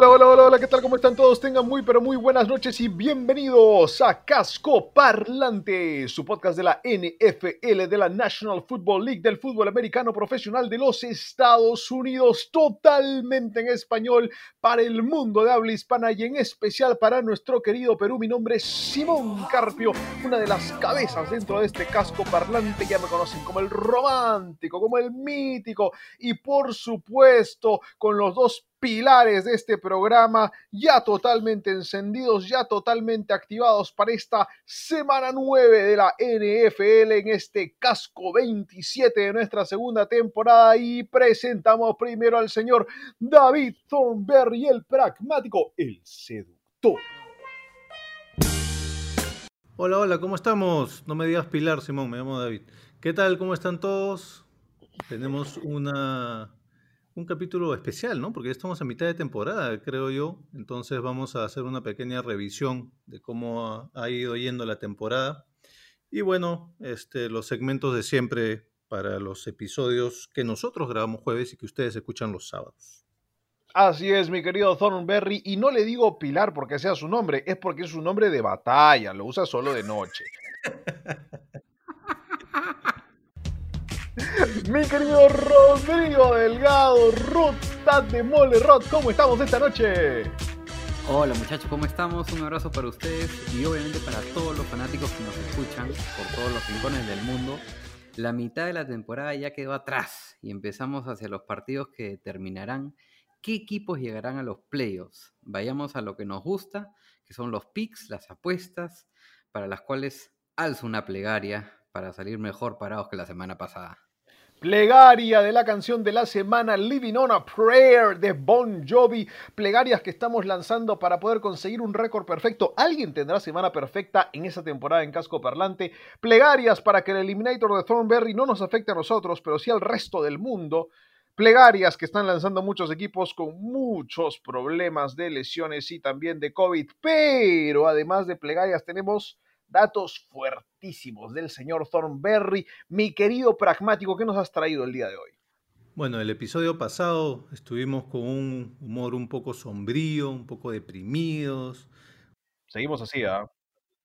Hola, hola, hola, hola, ¿qué tal? ¿Cómo están todos? Tengan muy, pero muy buenas noches y bienvenidos a Casco Parlante, su podcast de la NFL, de la National Football League, del fútbol americano profesional de los Estados Unidos, totalmente en español para el mundo de habla hispana y en especial para nuestro querido Perú. Mi nombre es Simón Carpio, una de las cabezas dentro de este Casco Parlante, ya me conocen como el romántico, como el mítico y por supuesto con los dos pilares de este programa ya totalmente encendidos, ya totalmente activados para esta semana 9 de la NFL en este casco 27 de nuestra segunda temporada y presentamos primero al señor David Thornberry, el pragmático, el seductor. Hola, hola, ¿cómo estamos? No me digas Pilar, Simón, me llamo David. ¿Qué tal? ¿Cómo están todos? Tenemos una un capítulo especial, ¿no? Porque ya estamos a mitad de temporada, creo yo. Entonces vamos a hacer una pequeña revisión de cómo ha ido yendo la temporada. Y bueno, este, los segmentos de siempre para los episodios que nosotros grabamos jueves y que ustedes escuchan los sábados. Así es, mi querido Thornberry, y no le digo Pilar porque sea su nombre, es porque es su nombre de batalla, lo usa solo de noche. Mi querido Rodrigo Delgado, Rod de Mole, Rod, ¿cómo estamos esta noche? Hola muchachos, ¿cómo estamos? Un abrazo para ustedes y obviamente para todos los fanáticos que nos escuchan por todos los rincones del mundo. La mitad de la temporada ya quedó atrás y empezamos hacia los partidos que determinarán qué equipos llegarán a los playoffs. Vayamos a lo que nos gusta, que son los picks, las apuestas, para las cuales alzo una plegaria para salir mejor parados que la semana pasada. Plegaria de la canción de la semana Living on a Prayer de Bon Jovi. Plegarias que estamos lanzando para poder conseguir un récord perfecto. ¿Alguien tendrá semana perfecta en esa temporada en casco parlante? Plegarias para que el Eliminator de Thornberry no nos afecte a nosotros, pero sí al resto del mundo. Plegarias que están lanzando muchos equipos con muchos problemas de lesiones y también de COVID. Pero además de plegarias tenemos datos fuertísimos del señor Thornberry. Mi querido pragmático, ¿qué nos has traído el día de hoy? Bueno, el episodio pasado estuvimos con un humor un poco sombrío, un poco deprimidos. Seguimos así, ¿ah?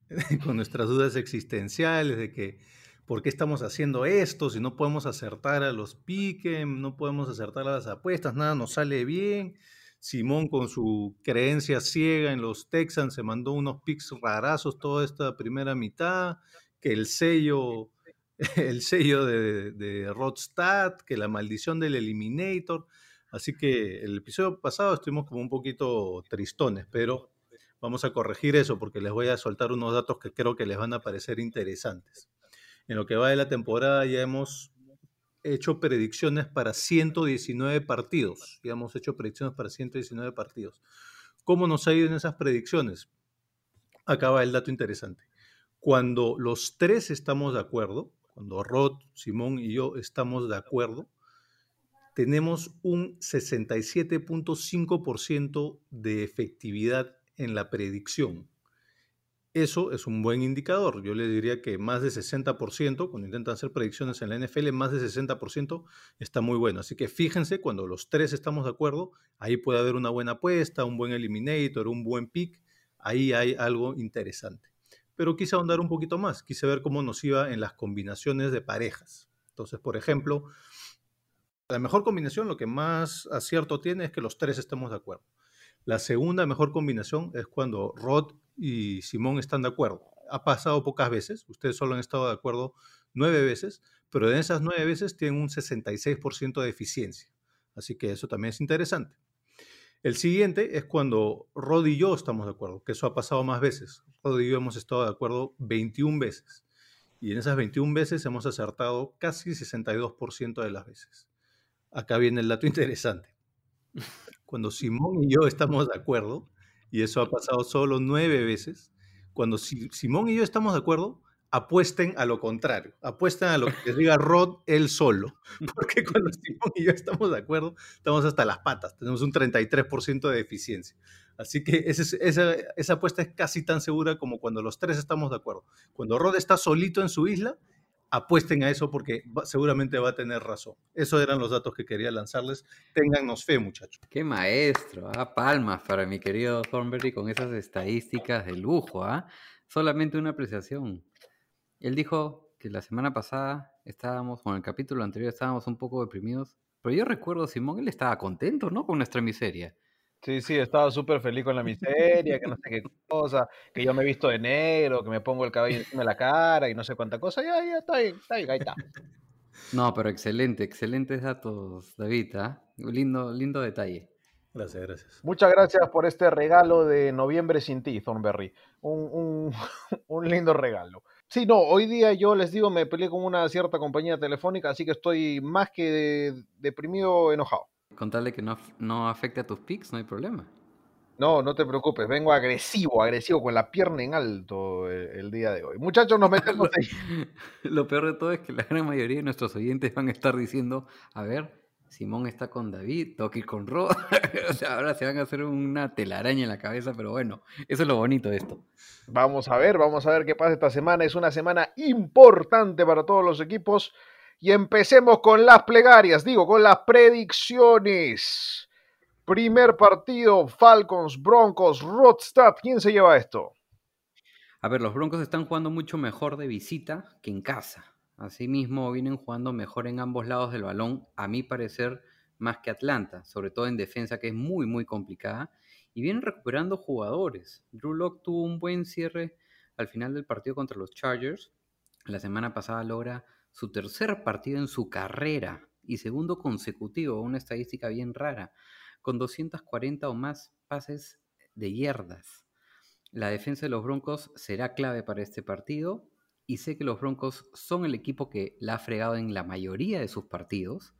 con nuestras dudas existenciales de que por qué estamos haciendo esto, si no podemos acertar a los piques, no podemos acertar a las apuestas, nada nos sale bien. Simón con su creencia ciega en los Texans se mandó unos picks rarazos toda esta primera mitad, que el sello, el sello de, de que la maldición del Eliminator. Así que el episodio pasado estuvimos como un poquito tristones, pero vamos a corregir eso porque les voy a soltar unos datos que creo que les van a parecer interesantes. En lo que va de la temporada ya hemos hecho predicciones para 119 partidos. Ya hemos hecho predicciones para 119 partidos. ¿Cómo nos ha ido en esas predicciones? Acaba el dato interesante. Cuando los tres estamos de acuerdo, cuando Rod, Simón y yo estamos de acuerdo, tenemos un 67.5% de efectividad en la predicción. Eso es un buen indicador. Yo le diría que más de 60%, cuando intentan hacer predicciones en la NFL, más de 60% está muy bueno. Así que fíjense, cuando los tres estamos de acuerdo, ahí puede haber una buena apuesta, un buen eliminator, un buen pick. Ahí hay algo interesante. Pero quise ahondar un poquito más. Quise ver cómo nos iba en las combinaciones de parejas. Entonces, por ejemplo, la mejor combinación, lo que más acierto tiene es que los tres estemos de acuerdo. La segunda mejor combinación es cuando Rod y Simón están de acuerdo. Ha pasado pocas veces, ustedes solo han estado de acuerdo nueve veces, pero en esas nueve veces tienen un 66% de eficiencia. Así que eso también es interesante. El siguiente es cuando Rod y yo estamos de acuerdo, que eso ha pasado más veces. Rod y yo hemos estado de acuerdo 21 veces. y en esas 21 veces hemos acertado casi 62% de las veces. Acá viene el dato interesante. Cuando Simón y yo estamos de acuerdo, y eso ha pasado solo nueve veces, cuando Simón y yo estamos de acuerdo, apuesten a lo contrario, apuesten a lo que les diga Rod él solo, porque cuando Simón y yo estamos de acuerdo, estamos hasta las patas, tenemos un 33% de eficiencia. Así que esa, apuesta es casi tan segura como cuando los tres estamos de acuerdo. Cuando Rod está solito en su isla, apuesten a eso porque seguramente va a tener razón. Esos eran los datos que quería lanzarles. Téngannos fe, muchachos. Qué maestro, ¿ah? palmas para mi querido Thornberry con esas estadísticas de lujo. ¿ah? Solamente una apreciación. Él dijo que la semana pasada estábamos, con el capítulo anterior estábamos un poco deprimidos, pero yo recuerdo, Simón, él estaba contento, ¿no? Con nuestra miseria. Sí, sí, estaba súper feliz con la miseria, que no sé qué cosa, que yo me he visto de negro, que me pongo el cabello encima de la cara y no sé cuánta cosa. Ya, ya, está bien, está bien, ahí está. No, pero excelente, excelentes datos, David. ¿ah? Lindo, lindo detalle. Gracias, gracias. Muchas gracias por este regalo de noviembre sin ti, Thornberry. Un, un, un lindo regalo. Sí, no, hoy día yo les digo, me peleé con una cierta compañía telefónica, así que estoy más que deprimido, enojado. Contarle que no, no afecte a tus pics, no hay problema. No, no te preocupes, vengo agresivo, agresivo, con la pierna en alto el, día de hoy. Muchachos, nos metemos ahí. Lo peor de todo es que la gran mayoría de nuestros oyentes van a estar diciendo, a ver, Simón está con David, Toki con Rod. o sea, ahora se van a hacer una telaraña en la cabeza, pero bueno, eso es lo bonito de esto. Vamos a ver, vamos a ver qué pasa esta semana. Es una semana importante para todos los equipos. Y empecemos con las plegarias, digo, con las predicciones. Primer partido, Falcons, Broncos, Rodstad. ¿Quién se lleva esto? A ver, los Broncos están jugando mucho mejor de visita que en casa. Asimismo, vienen jugando mejor en ambos lados del balón, a mi parecer, más que Atlanta, sobre todo en defensa, que es muy, muy complicada. Y vienen recuperando jugadores. Drew Locke tuvo un buen cierre al final del partido contra los Chargers. La semana pasada logra su tercer partido en su carrera y segundo consecutivo, una estadística bien rara, con 240 o más pases de yardas. La defensa de los Broncos será clave para este partido y sé que los Broncos son el equipo que la ha fregado en la mayoría de sus partidos,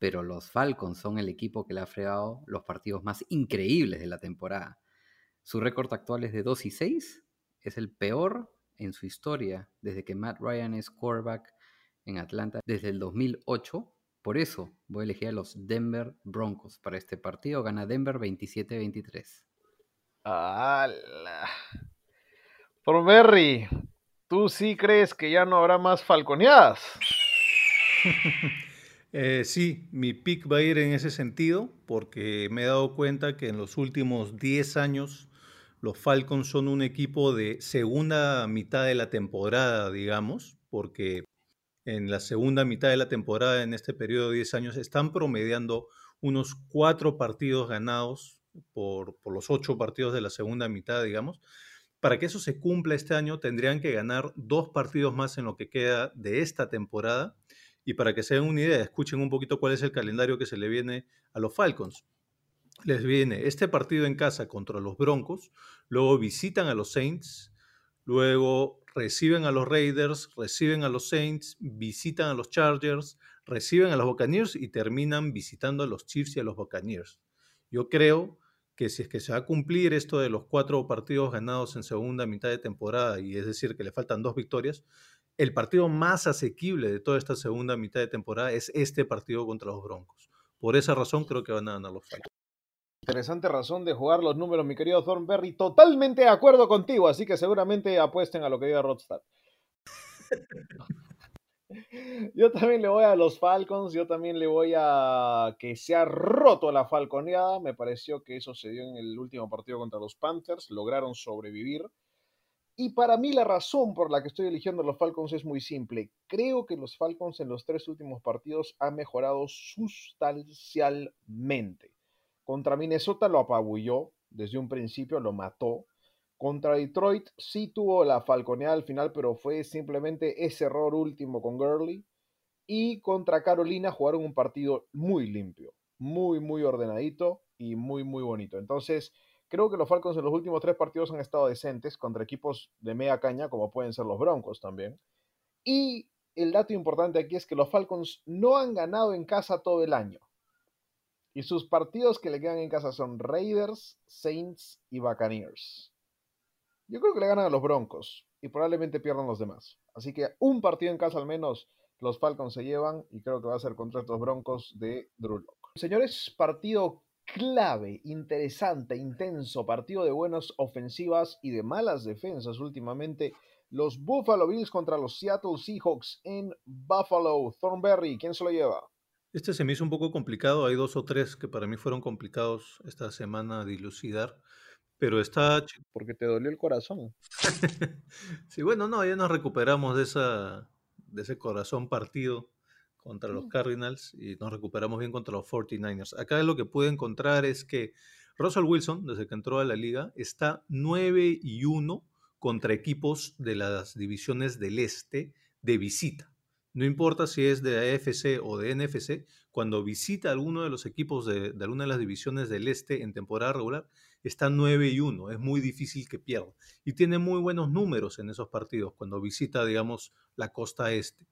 pero los Falcons son el equipo que le ha fregado los partidos más increíbles de la temporada. Su récord actual es de 2 y 6, es el peor en su historia desde que Matt Ryan es quarterback en Atlanta desde el 2008. Por eso voy a elegir a los Denver Broncos para este partido. Gana Denver 27-23. ¡Hala! Por Berry, ¿Tú sí crees que ya no habrá más falconeadas? Eh, sí, mi pick va a ir en ese sentido porque me he dado cuenta que en los últimos 10 años los Falcons son un equipo de segunda mitad de la temporada, digamos, porque en la segunda mitad de la temporada, en este periodo de 10 años, están promediando unos cuatro partidos ganados por, los ocho partidos de la segunda mitad, digamos para que eso se cumpla este año, tendrían que ganar dos partidos más en lo que queda de esta temporada. Y para que se den una idea, escuchen un poquito cuál es el calendario que se le viene a los Falcons. Les viene este partido en casa contra los Broncos, luego visitan a los Saints, luego reciben a los Raiders, reciben a los Saints, visitan a los Chargers, reciben a los Buccaneers y terminan visitando a los Chiefs y a los Buccaneers. Yo creo que si es que se va a cumplir esto de los cuatro partidos ganados en segunda mitad de temporada, y es decir, que le faltan dos victorias, el partido más asequible de toda esta segunda mitad de temporada es este partido contra los Broncos. Por esa razón creo que van a ganar los Falcons. Interesante razón de jugar los números, mi querido Thornberry. Totalmente de acuerdo contigo, así que seguramente apuesten a lo que diga Rodstad. Yo también le voy a los Falcons, yo también le voy a que se ha roto la falconeada. Me pareció que eso se dio en el último partido contra los Panthers, lograron sobrevivir. Y para mí la razón por la que estoy eligiendo a los Falcons es muy simple. Creo que los Falcons en los tres últimos partidos han mejorado sustancialmente. Contra Minnesota lo apabulló, desde un principio lo mató. Contra Detroit sí tuvo la falconeada al final, pero fue simplemente ese error último con Gurley. Y contra Carolina jugaron un partido muy limpio, muy, muy ordenadito y muy, muy bonito. Entonces, creo que los Falcons en los últimos tres partidos han estado decentes contra equipos de media caña, como pueden ser los Broncos también. Y el dato importante aquí es que los Falcons no han ganado en casa todo el año. Y sus partidos que le quedan en casa son Raiders, Saints y Buccaneers. Yo creo que le ganan a los Broncos y probablemente pierdan los demás. Así que un partido en casa al menos los Falcons se llevan y creo que va a ser contra estos Broncos de Drew. Señores, partido clave, interesante, intenso, partido de buenas ofensivas y de malas defensas últimamente. Los Buffalo Bills contra los Seattle Seahawks en Buffalo. Thornberry, ¿quién se lo lleva? Este se me hizo un poco complicado. Hay dos o tres que para mí fueron complicados esta semana de dilucidar. Pero está. Porque te dolió el corazón. sí, bueno, no, ya nos recuperamos de, esa, de ese corazón partido contra los mm. Cardinals y nos recuperamos bien contra los 49ers. Acá lo que pude encontrar es que Russell Wilson, desde que entró a la liga, está 9 y 1 contra equipos de las divisiones del este de visita. No importa si es de AFC o de NFC, cuando visita alguno de los equipos de, alguna de las divisiones del este en temporada regular, está 9 y 1. Es muy difícil que pierda. Y tiene muy buenos números en esos partidos cuando visita, digamos, la costa este.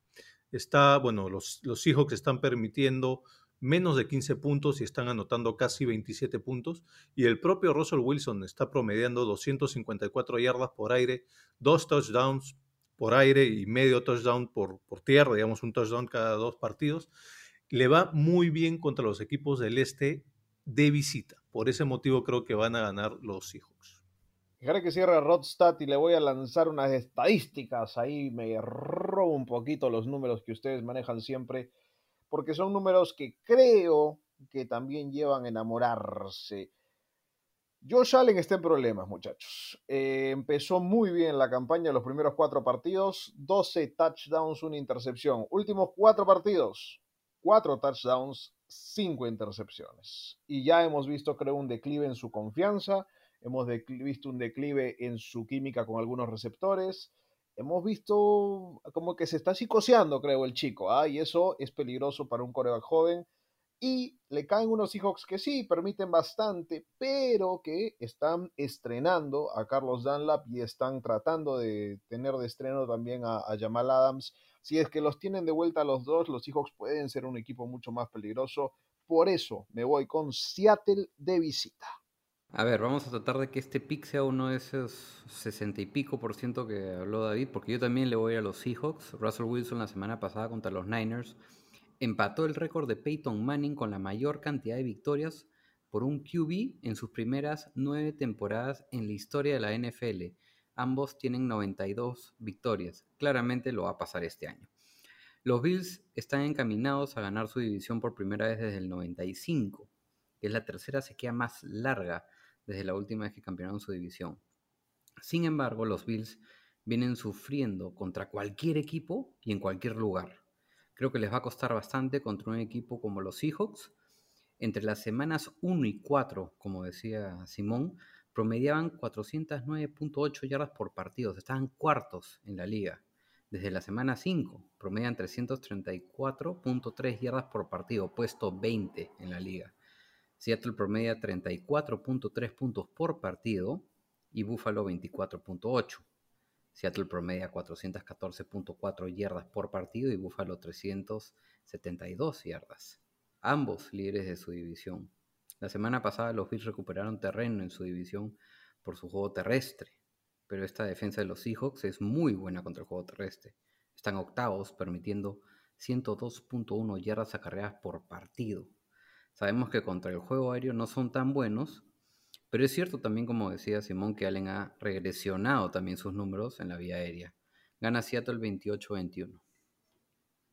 Está, bueno, los, los Seahawks están permitiendo menos de 15 puntos y están anotando casi 27 puntos. Y el propio Russell Wilson está promediando 254 yardas por aire, dos touchdowns, por aire y medio touchdown por, por tierra, digamos un touchdown cada dos partidos, le va muy bien contra los equipos del este de visita. Por ese motivo creo que van a ganar los Seahawks. Dejaré que cierre Rodstad y le voy a lanzar unas estadísticas. Ahí me robo un poquito los números que ustedes manejan siempre, porque son números que creo que también llevan a enamorarse. Josh Allen está en problemas, muchachos. Eh, empezó muy bien la campaña, los primeros cuatro partidos, 12 touchdowns, una intercepción. Últimos cuatro partidos, cuatro touchdowns, cinco intercepciones. Y ya hemos visto, creo, un declive en su confianza, hemos visto un declive en su química con algunos receptores. Hemos visto como que se está psicoseando, creo, el chico, ¿ah? y eso es peligroso para un coreback joven y le caen unos Seahawks que sí, permiten bastante, pero que están estrenando a Carlos Dunlap y están tratando de tener de estreno también a, Jamal Adams. Si es que los tienen de vuelta a los dos, los Seahawks pueden ser un equipo mucho más peligroso. Por eso me voy con Seattle de visita. A ver, vamos a tratar de que este pick sea uno de esos 60 y pico por ciento que habló David, porque yo también le voy a los Seahawks. Russell Wilson la semana pasada contra los Niners empató el récord de Peyton Manning con la mayor cantidad de victorias por un QB en sus primeras nueve temporadas en la historia de la NFL. Ambos tienen 92 victorias. Claramente lo va a pasar este año. Los Bills están encaminados a ganar su división por primera vez desde el 95, que es la tercera sequía más larga desde la última vez que campeonaron su división. Sin embargo, los Bills vienen sufriendo contra cualquier equipo y en cualquier lugar. Creo que les va a costar bastante contra un equipo como los Seahawks. Entre las semanas 1 y 4, como decía Simón, promediaban 409.8 yardas por partido. Estaban cuartos en la liga. Desde la semana 5 promedian 334.3 yardas por partido, puesto 20 en la liga. Seattle promedia 34.3 puntos por partido y Buffalo 24.8. Seattle promedia 414.4 yardas por partido y Buffalo 372 yardas. Ambos líderes de su división. La semana pasada los Bills recuperaron terreno en su división por su juego terrestre, pero esta defensa de los Seahawks es muy buena contra el juego terrestre. Están octavos, permitiendo 102.1 yardas acarreadas por partido. Sabemos que contra el juego aéreo no son tan buenos, pero es cierto también, como decía Simón, que Allen ha regresionado también sus números en la vía aérea. Gana Seattle 28-21.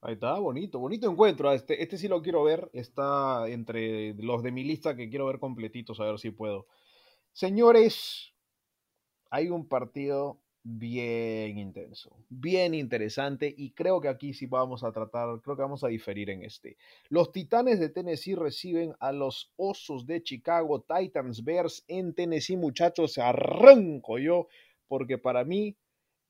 Ahí está, bonito, bonito encuentro. Este, este sí lo quiero ver. Está entre los de mi lista que quiero ver completitos, a ver si puedo. Señores, hay un partido bien intenso, bien interesante y creo que aquí sí vamos a tratar, creo que vamos a diferir en este. Los Titanes de Tennessee reciben a los Osos de Chicago, Titans Bears en Tennessee, muchachos, arranco yo porque para mí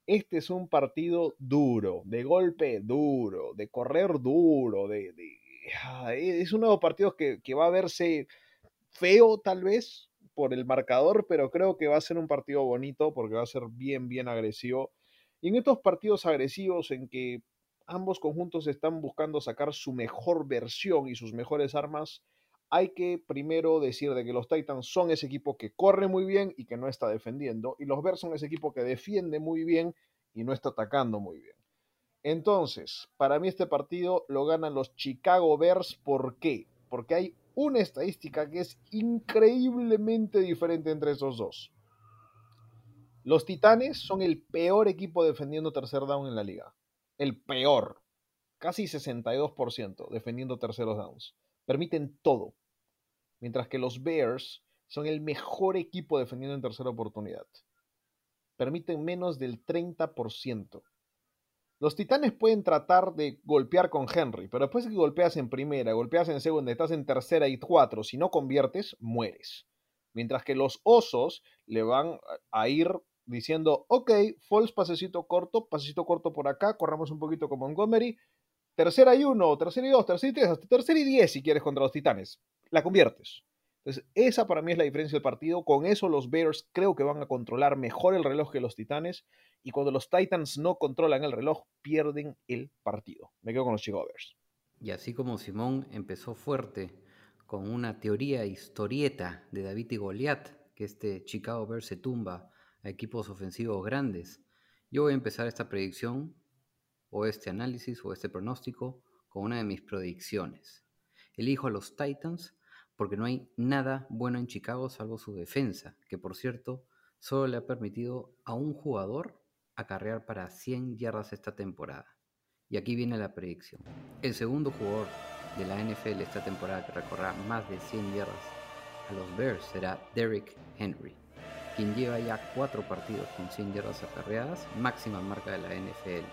este es un partido duro, de golpe duro, de correr duro, de, ah, es uno de los partidos que, que va a verse feo tal vez, por el marcador, pero creo que va a ser un partido bonito porque va a ser bien, bien agresivo. Y en estos partidos agresivos en que ambos conjuntos están buscando sacar su mejor versión y sus mejores armas, hay que primero decir de que los Titans son ese equipo que corre muy bien y que no está defendiendo, y los Bears son ese equipo que defiende muy bien y no está atacando muy bien. Entonces, para mí este partido lo ganan los Chicago Bears. ¿Por qué? Porque hay una estadística que es increíblemente diferente entre esos dos. Los Titanes son el peor equipo defendiendo tercer down en la liga. El peor. Casi 62% defendiendo terceros downs. Permiten todo. Mientras que los Bears son el mejor equipo defendiendo en tercera oportunidad. Permiten menos del 30%. Los Titanes pueden tratar de golpear con Henry, pero después que golpeas en primera, golpeas en segunda, estás en tercera y cuatro, si no conviertes, mueres. Mientras que los Osos le van a ir diciendo, ok, false pasecito corto, pasecito corto por acá, corramos un poquito con Montgomery, tercera y uno, tercera y dos, tercera y tres, hasta tercera y diez si quieres contra los Titanes. La conviertes. Entonces, esa para mí es la diferencia del partido. Con eso los Bears creo que van a controlar mejor el reloj que los Titanes. Y cuando los Titans no controlan el reloj, pierden el partido. Me quedo con los Chicago Bears. Y así como Simón empezó fuerte con una teoría historieta de David y Goliat, que este Chicago Bears se tumba a equipos ofensivos grandes, yo voy a empezar esta predicción, o este análisis, o este pronóstico, con una de mis predicciones. Elijo a los Titans porque no hay nada bueno en Chicago salvo su defensa, que por cierto solo le ha permitido a un jugador acarrear para 100 yardas esta temporada. Y aquí viene la predicción. El segundo jugador de la NFL esta temporada que recorrerá más de 100 yardas a los Bears será Derrick Henry, quien lleva ya cuatro partidos con 100 yardas acarreadas, máxima marca de la NFL.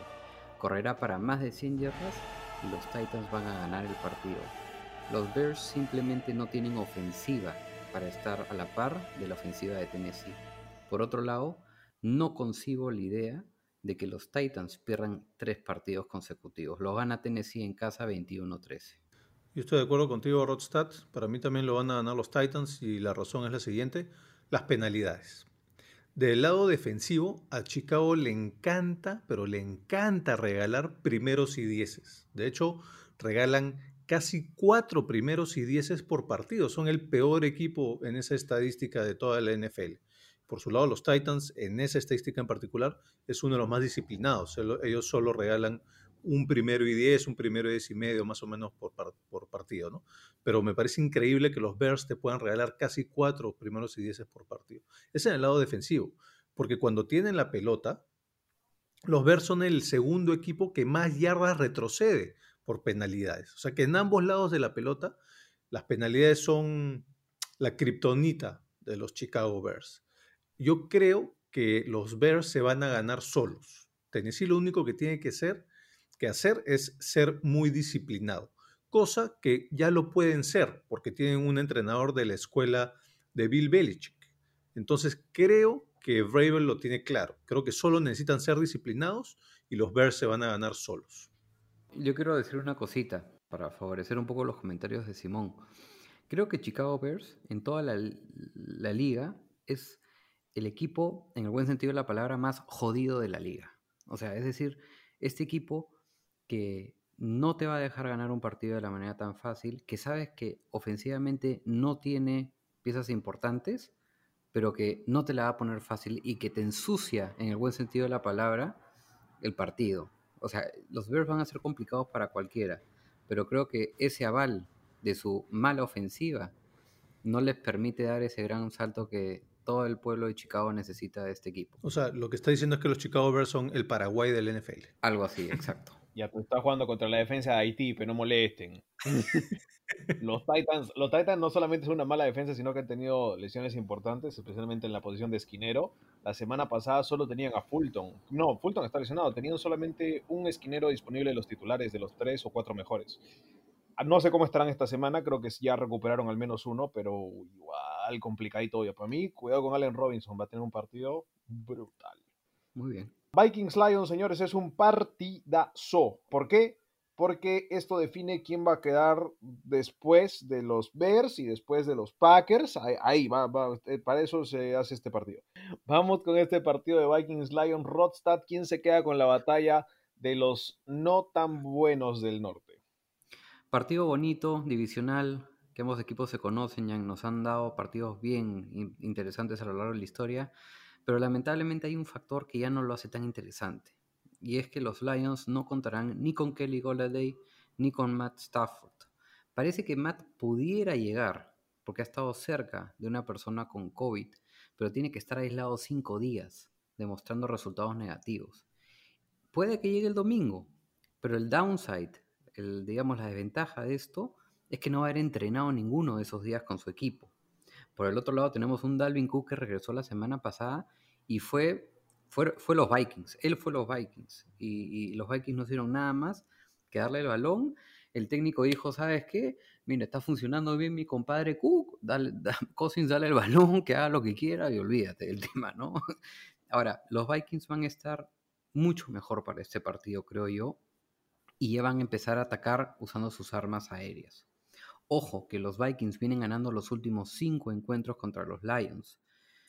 Correrá para más de 100 yardas y los Titans van a ganar el partido los Bears simplemente no tienen ofensiva para estar a la par de la ofensiva de Tennessee. Por otro lado, no concibo la idea de que los Titans pierdan tres partidos consecutivos. Lo gana Tennessee en casa 21-13. Yo estoy de acuerdo contigo, Rodstad. Para mí también lo van a ganar los Titans y la razón es la siguiente, las penalidades. Del lado defensivo, a Chicago le encanta, pero le encanta regalar primeros y dieces. De hecho, regalan casi cuatro primeros y dieces por partido. Son el peor equipo en esa estadística de toda la NFL. Por su lado, los Titans, en esa estadística en particular, es uno de los más disciplinados. Ellos solo regalan un primero y diez, un primero y diez y medio más o menos por, por partido, ¿no? Pero me parece increíble que los Bears te puedan regalar casi cuatro primeros y dieces por partido. Es en el lado defensivo, porque cuando tienen la pelota, los Bears son el segundo equipo que más yardas retrocede por penalidades. O sea que en ambos lados de la pelota, las penalidades son la kriptonita de los Chicago Bears. Yo creo que los Bears se van a ganar solos. Tennessee lo único que tiene que, ser, que hacer es ser muy disciplinado, cosa que ya lo pueden ser porque tienen un entrenador de la escuela de Bill Belichick. Entonces creo que Bravel lo tiene claro. Creo que solo necesitan ser disciplinados y los Bears se van a ganar solos. Yo quiero decir una cosita para favorecer un poco los comentarios de Simón. Creo que Chicago Bears en toda la, liga es el equipo, en el buen sentido de la palabra, más jodido de la liga. O sea, es decir, este equipo que no te va a dejar ganar un partido de la manera tan fácil, que sabes que ofensivamente no tiene piezas importantes, pero que no te la va a poner fácil y que te ensucia, en el buen sentido de la palabra, el partido. O sea, los Bears van a ser complicados para cualquiera, pero creo que ese aval de su mala ofensiva no les permite dar ese gran salto que todo el pueblo de Chicago necesita de este equipo. O sea, lo que está diciendo es que los Chicago Bears son el Paraguay del NFL. Algo así, exacto. Ya tú estás jugando contra la defensa de Haití, pero no molesten. los, Titans, los Titans no solamente son una mala defensa, sino que han tenido lesiones importantes, especialmente en la posición de esquinero. La semana pasada solo tenían a Fulton. No, Fulton está lesionado. Tenían solamente un esquinero disponible de los titulares de los tres o cuatro mejores. Ah, no sé cómo estarán esta semana, creo que ya recuperaron al menos uno, pero igual complicadito para mí. Cuidado con Allen Robinson, va a tener un partido brutal. Muy bien. Vikings Lions, señores, es un partidazo. ¿Por qué? porque esto define quién va a quedar después de los Bears y después de los Packers. Ahí, va, eh, para eso se hace este partido. Vamos con este partido de Vikings Lion Rodstad. ¿Quién se queda con la batalla de los no tan buenos del norte? Partido bonito, divisional, que ambos equipos se conocen, ya nos han dado partidos bien interesantes a lo largo de la historia, pero lamentablemente hay un factor que ya no lo hace tan interesante y es que los Lions no contarán ni con Kelly Golladay ni con Matt Stafford. Parece que Matt pudiera llegar, porque ha estado cerca de una persona con COVID, pero tiene que estar aislado cinco días, demostrando resultados negativos. Puede que llegue el domingo, pero el downside, el, digamos la desventaja de esto, es que no va a haber entrenado ninguno de esos días con su equipo. Por el otro lado tenemos un Dalvin Cook que regresó la semana pasada y fue fue, los Vikings, él fue los Vikings. Y, los Vikings no hicieron nada más que darle el balón. El técnico dijo, ¿sabes qué? Mira, está funcionando bien mi compadre Cook, Cousins dale el balón, que haga lo que quiera y olvídate del tema, ¿no? Ahora, los Vikings van a estar mucho mejor para este partido, creo yo, y ya van a empezar a atacar usando sus armas aéreas. Ojo, que los Vikings vienen ganando los últimos cinco encuentros contra los Lions.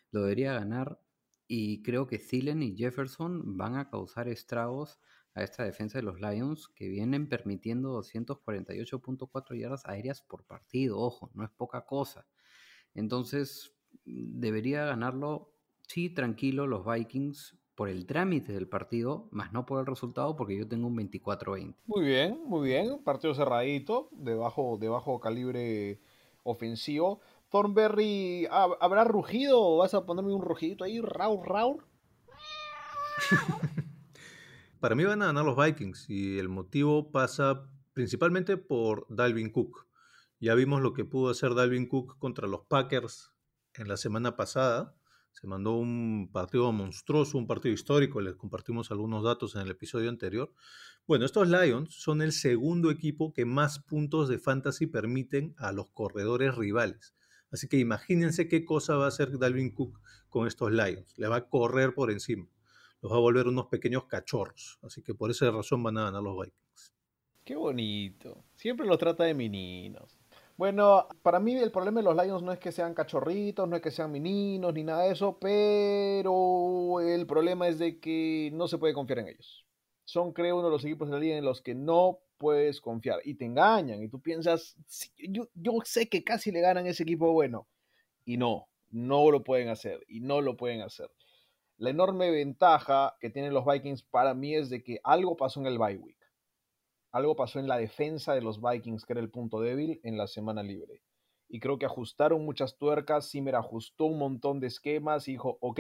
Lo debería ganar y creo que Thielen y Jefferson van a causar estragos a esta defensa de los Lions que vienen permitiendo 248.4 yardas aéreas por partido. Ojo, no es poca cosa. Entonces, debería ganarlo, sí, tranquilo, los Vikings por el trámite del partido, más no por el resultado, porque yo tengo un 24-20. Muy bien, muy bien. Partido cerradito, de bajo, de bajo calibre ofensivo. Thornberry, ¿habrá rugido vas a ponerme un rugidito ahí? Raur, raur. Para mí van a ganar los Vikings y el motivo pasa principalmente por Dalvin Cook. Ya vimos lo que pudo hacer Dalvin Cook contra los Packers en la semana pasada. Se mandó un partido monstruoso, un partido histórico. Les compartimos algunos datos en el episodio anterior. Bueno, estos Lions son el segundo equipo que más puntos de fantasy permiten a los corredores rivales. Así que imagínense qué cosa va a hacer Dalvin Cook con estos Lions. Le va a correr por encima. Los va a volver unos pequeños cachorros. Así que por esa razón van a ganar los Vikings. Qué bonito. Siempre los trata de meninos. Bueno, para mí el problema de los Lions no es que sean cachorritos, no es que sean meninos ni nada de eso, pero el problema es de que no se puede confiar en ellos. Son, creo, uno de los equipos de la liga en los que no puedes confiar y te engañan y tú piensas, yo, yo sé que casi le ganan ese equipo bueno y no, no lo pueden hacer y no lo pueden hacer. La enorme ventaja que tienen los Vikings para mí es de que algo pasó en el bye week. Algo pasó en la defensa de los Vikings, que era el punto débil, en la semana libre. Y creo que ajustaron muchas tuercas. Zimmer ajustó un montón de esquemas y dijo, ok,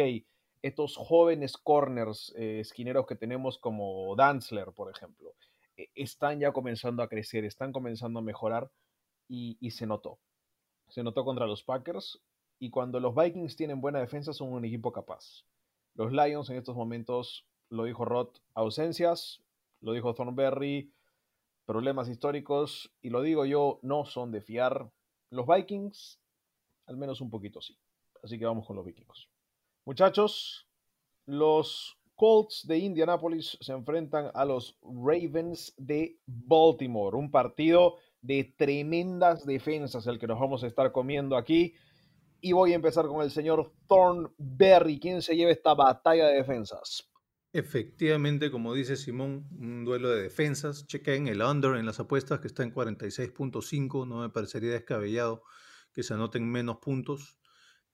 estos jóvenes corners eh, esquineros que tenemos como Danzler, por ejemplo, e, están ya comenzando a crecer, están comenzando a mejorar y, se notó. Se notó contra los Packers y cuando los Vikings tienen buena defensa son un equipo capaz. Los Lions en estos momentos, lo dijo Roth, ausencias, lo dijo Thornberry, problemas históricos y lo digo yo, no son de fiar. Los Vikings, al menos un poquito sí. Así que vamos con los Vikings. Muchachos, los Colts de Indianapolis se enfrentan a los Ravens de Baltimore. Un partido de tremendas defensas el que nos vamos a estar comiendo aquí. Y voy a empezar con el señor Thornberry. ¿Quién se lleva esta batalla de defensas? Efectivamente, como dice Simón, un duelo de defensas. Chequen el under en las apuestas que está en 46.5. No me parecería descabellado que se anoten menos puntos.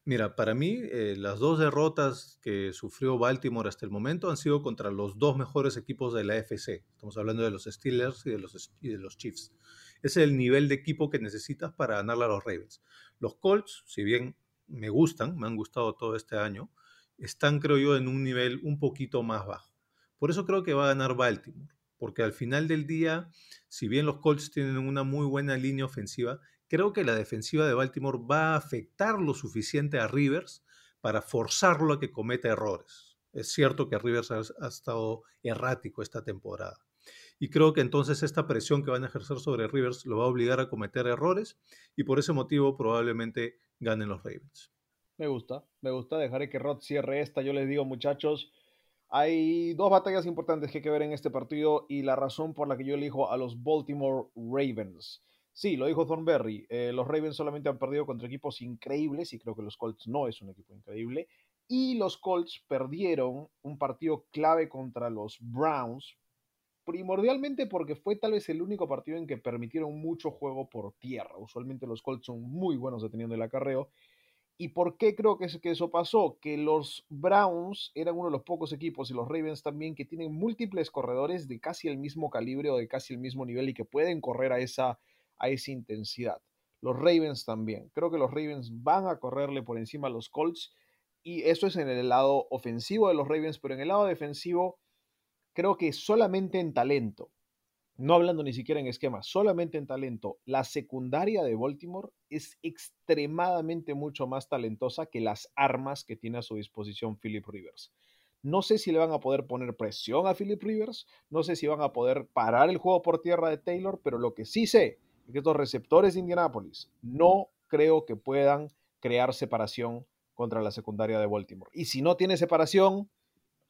Mira, para mí eh, las dos derrotas que sufrió Baltimore hasta el momento han sido contra los dos mejores equipos de la FC. Estamos hablando de los Steelers y de los, y de los Chiefs. Ese es el nivel de equipo que necesitas para ganarle a los Ravens. Los Colts, si bien me gustan, me han gustado todo este año, están, creo yo, en un nivel un poquito más bajo. Por eso creo que va a ganar Baltimore, porque al final del día, si bien los Colts tienen una muy buena línea ofensiva, creo que la defensiva de Baltimore va a afectar lo suficiente a Rivers para forzarlo a que cometa errores. Es cierto que Rivers ha, estado errático esta temporada. Y creo que entonces esta presión que van a ejercer sobre Rivers lo va a obligar a cometer errores y por ese motivo probablemente ganen los Ravens. Me gusta, me gusta. Dejaré que Rod cierre esta. Yo les digo, muchachos, Hay dos batallas importantes que hay que ver en este partido y la razón por la que yo elijo a los Baltimore Ravens. Sí, lo dijo Thornberry. Eh, los Ravens solamente han perdido contra equipos increíbles y creo que los Colts no es un equipo increíble. Y los Colts perdieron un partido clave contra los Browns, primordialmente porque fue tal vez el único partido en que permitieron mucho juego por tierra. Usualmente los Colts son muy buenos deteniendo el acarreo. ¿Y por qué creo que, que eso pasó? Que los Browns eran uno de los pocos equipos y los Ravens también que tienen múltiples corredores de casi el mismo calibre o de casi el mismo nivel y que pueden correr a esa a esa intensidad. Los Ravens también. Creo que los Ravens van a correrle por encima a los Colts. Y eso es en el lado ofensivo de los Ravens, pero en el lado defensivo, creo que solamente en talento, no hablando ni siquiera en esquema, solamente en talento, la secundaria de Baltimore es extremadamente mucho más talentosa que las armas que tiene a su disposición Philip Rivers. No sé si le van a poder poner presión a Philip Rivers, no sé si van a poder parar el juego por tierra de Taylor, pero lo que sí sé que estos receptores de Indianapolis no creo que puedan crear separación contra la secundaria de Baltimore. Y si no tiene separación,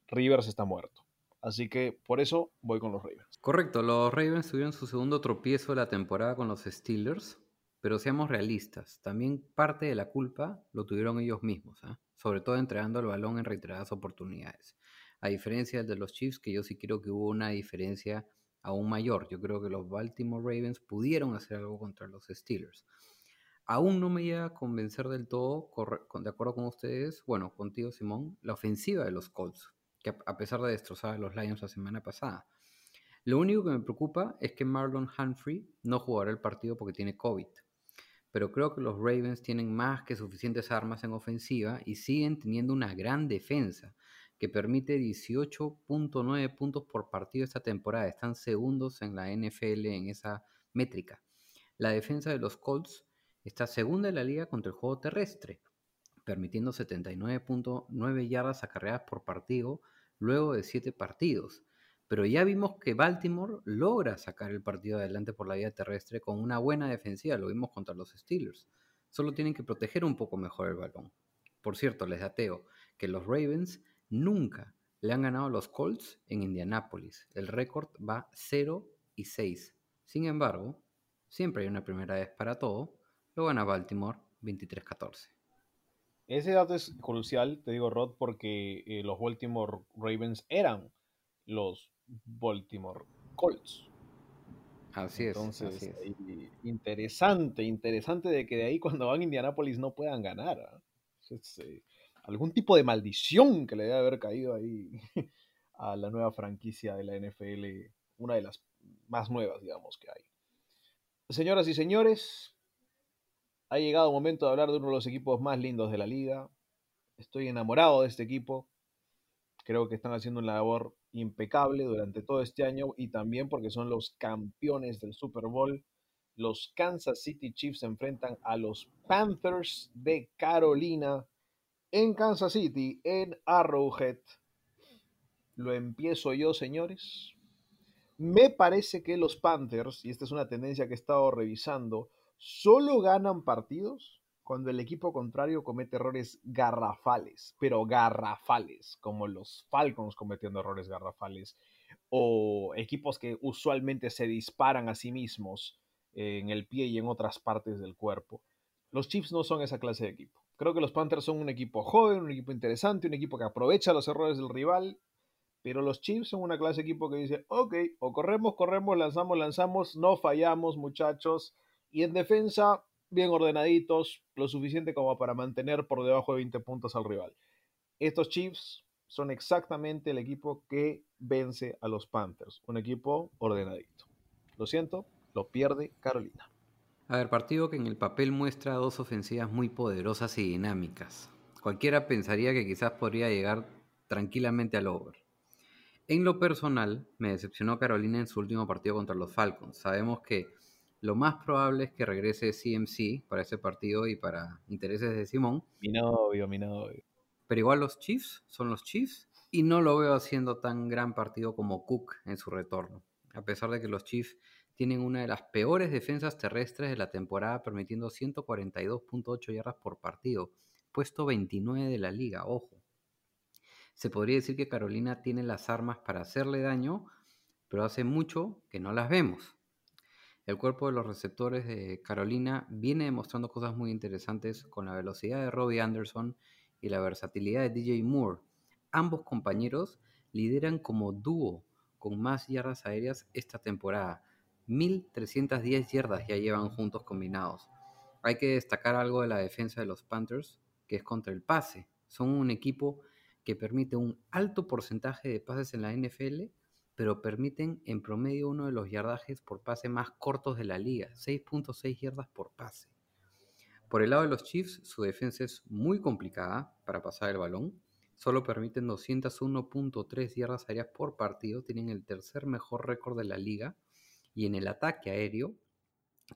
Rivers está muerto. Así que por eso voy con los Ravens. Correcto, los Ravens tuvieron su segundo tropiezo de la temporada con los Steelers, pero seamos realistas, también parte de la culpa lo tuvieron ellos mismos, ¿eh? sobre todo entregando el balón en reiteradas oportunidades. A diferencia de los Chiefs, que yo sí creo que hubo una diferencia aún mayor. Yo creo que los Baltimore Ravens pudieron hacer algo contra los Steelers. Aún no me llega a convencer del todo, de acuerdo con ustedes, bueno, contigo Simón, la ofensiva de los Colts, que a pesar de destrozar a los Lions la semana pasada. Lo único que me preocupa es que Marlon Humphrey no jugará el partido porque tiene COVID. Pero creo que los Ravens tienen más que suficientes armas en ofensiva y siguen teniendo una gran defensa que permite 18.9 puntos por partido esta temporada. Están segundos en la NFL en esa métrica. La defensa de los Colts está segunda en la liga contra el juego terrestre, permitiendo 79.9 yardas acarreadas por partido luego de 7 partidos. Pero ya vimos que Baltimore logra sacar el partido adelante por la vía terrestre con una buena defensiva, lo vimos contra los Steelers. Solo tienen que proteger un poco mejor el balón. Por cierto, les dateo que los Ravens Nunca le han ganado a los Colts en Indianápolis. El récord va 0 y 6. Sin embargo, siempre hay una primera vez para todo. Lo gana Baltimore 23-14. Ese dato es crucial, te digo Rod, porque eh, los Baltimore Ravens eran los Baltimore Colts. Así es. Entonces, interesante, interesante de que de ahí cuando van a Indianápolis no puedan ganar. ¿ah? Eh, algún tipo de maldición que le debe haber caído ahí a la nueva franquicia de la NFL, una de las más nuevas, digamos, que hay. Señoras y señores, ha llegado el momento de hablar de uno de los equipos más lindos de la liga. Estoy enamorado de este equipo. Creo que están haciendo una labor impecable durante todo este año y también porque son los campeones del Super Bowl. Los Kansas City Chiefs se enfrentan a los Panthers de Carolina en Kansas City, en Arrowhead. Lo empiezo yo, señores. Me parece que los Panthers, y esta es una tendencia que he estado revisando, solo ganan partidos cuando el equipo contrario comete errores garrafales, pero garrafales, como los Falcons cometiendo errores garrafales, o equipos que usualmente se disparan a sí mismos en el pie y en otras partes del cuerpo. Los Chiefs no son esa clase de equipo. Creo que los Panthers son un equipo joven, un equipo interesante, un equipo que aprovecha los errores del rival, pero los Chiefs son una clase de equipo que dice, ok, o corremos, corremos, lanzamos, lanzamos, no fallamos muchachos, y en defensa, bien ordenaditos, lo suficiente como para mantener por debajo de 20 puntos al rival. Estos Chiefs son exactamente el equipo que vence a los Panthers, un equipo ordenadito. Lo siento, lo pierde Carolina. A ver, partido que en el papel muestra dos ofensivas muy poderosas y dinámicas. Cualquiera pensaría que quizás podría llegar tranquilamente al over. En lo personal, me decepcionó Carolina en su último partido contra los Falcons. Sabemos que lo más probable es que regrese CMC para ese partido y para intereses de Simón. Mi novio, mi novio. Pero igual los Chiefs son los Chiefs y no lo veo haciendo tan gran partido como Cook en su retorno. A pesar de que los Chiefs tienen una de las peores defensas terrestres de la temporada, permitiendo 142.8 yardas por partido, puesto 29 de la liga, ojo. Se podría decir que Carolina tiene las armas para hacerle daño, pero hace mucho que no las vemos. El cuerpo de los receptores de Carolina viene demostrando cosas muy interesantes con la velocidad de Robbie Anderson y la versatilidad de DJ Moore. Ambos compañeros lideran como dúo con más yardas aéreas esta temporada. 1.310 yardas ya llevan juntos combinados. Hay que destacar algo de la defensa de los Panthers, que es contra el pase. Son un equipo que permite un alto porcentaje de pases en la NFL, pero permiten en promedio uno de los yardajes por pase más cortos de la liga, 6.6 yardas por pase. Por el lado de los Chiefs, su defensa es muy complicada para pasar el balón. Solo permiten 201.3 yardas aéreas por partido, tienen el tercer mejor récord de la liga. Y en el ataque aéreo,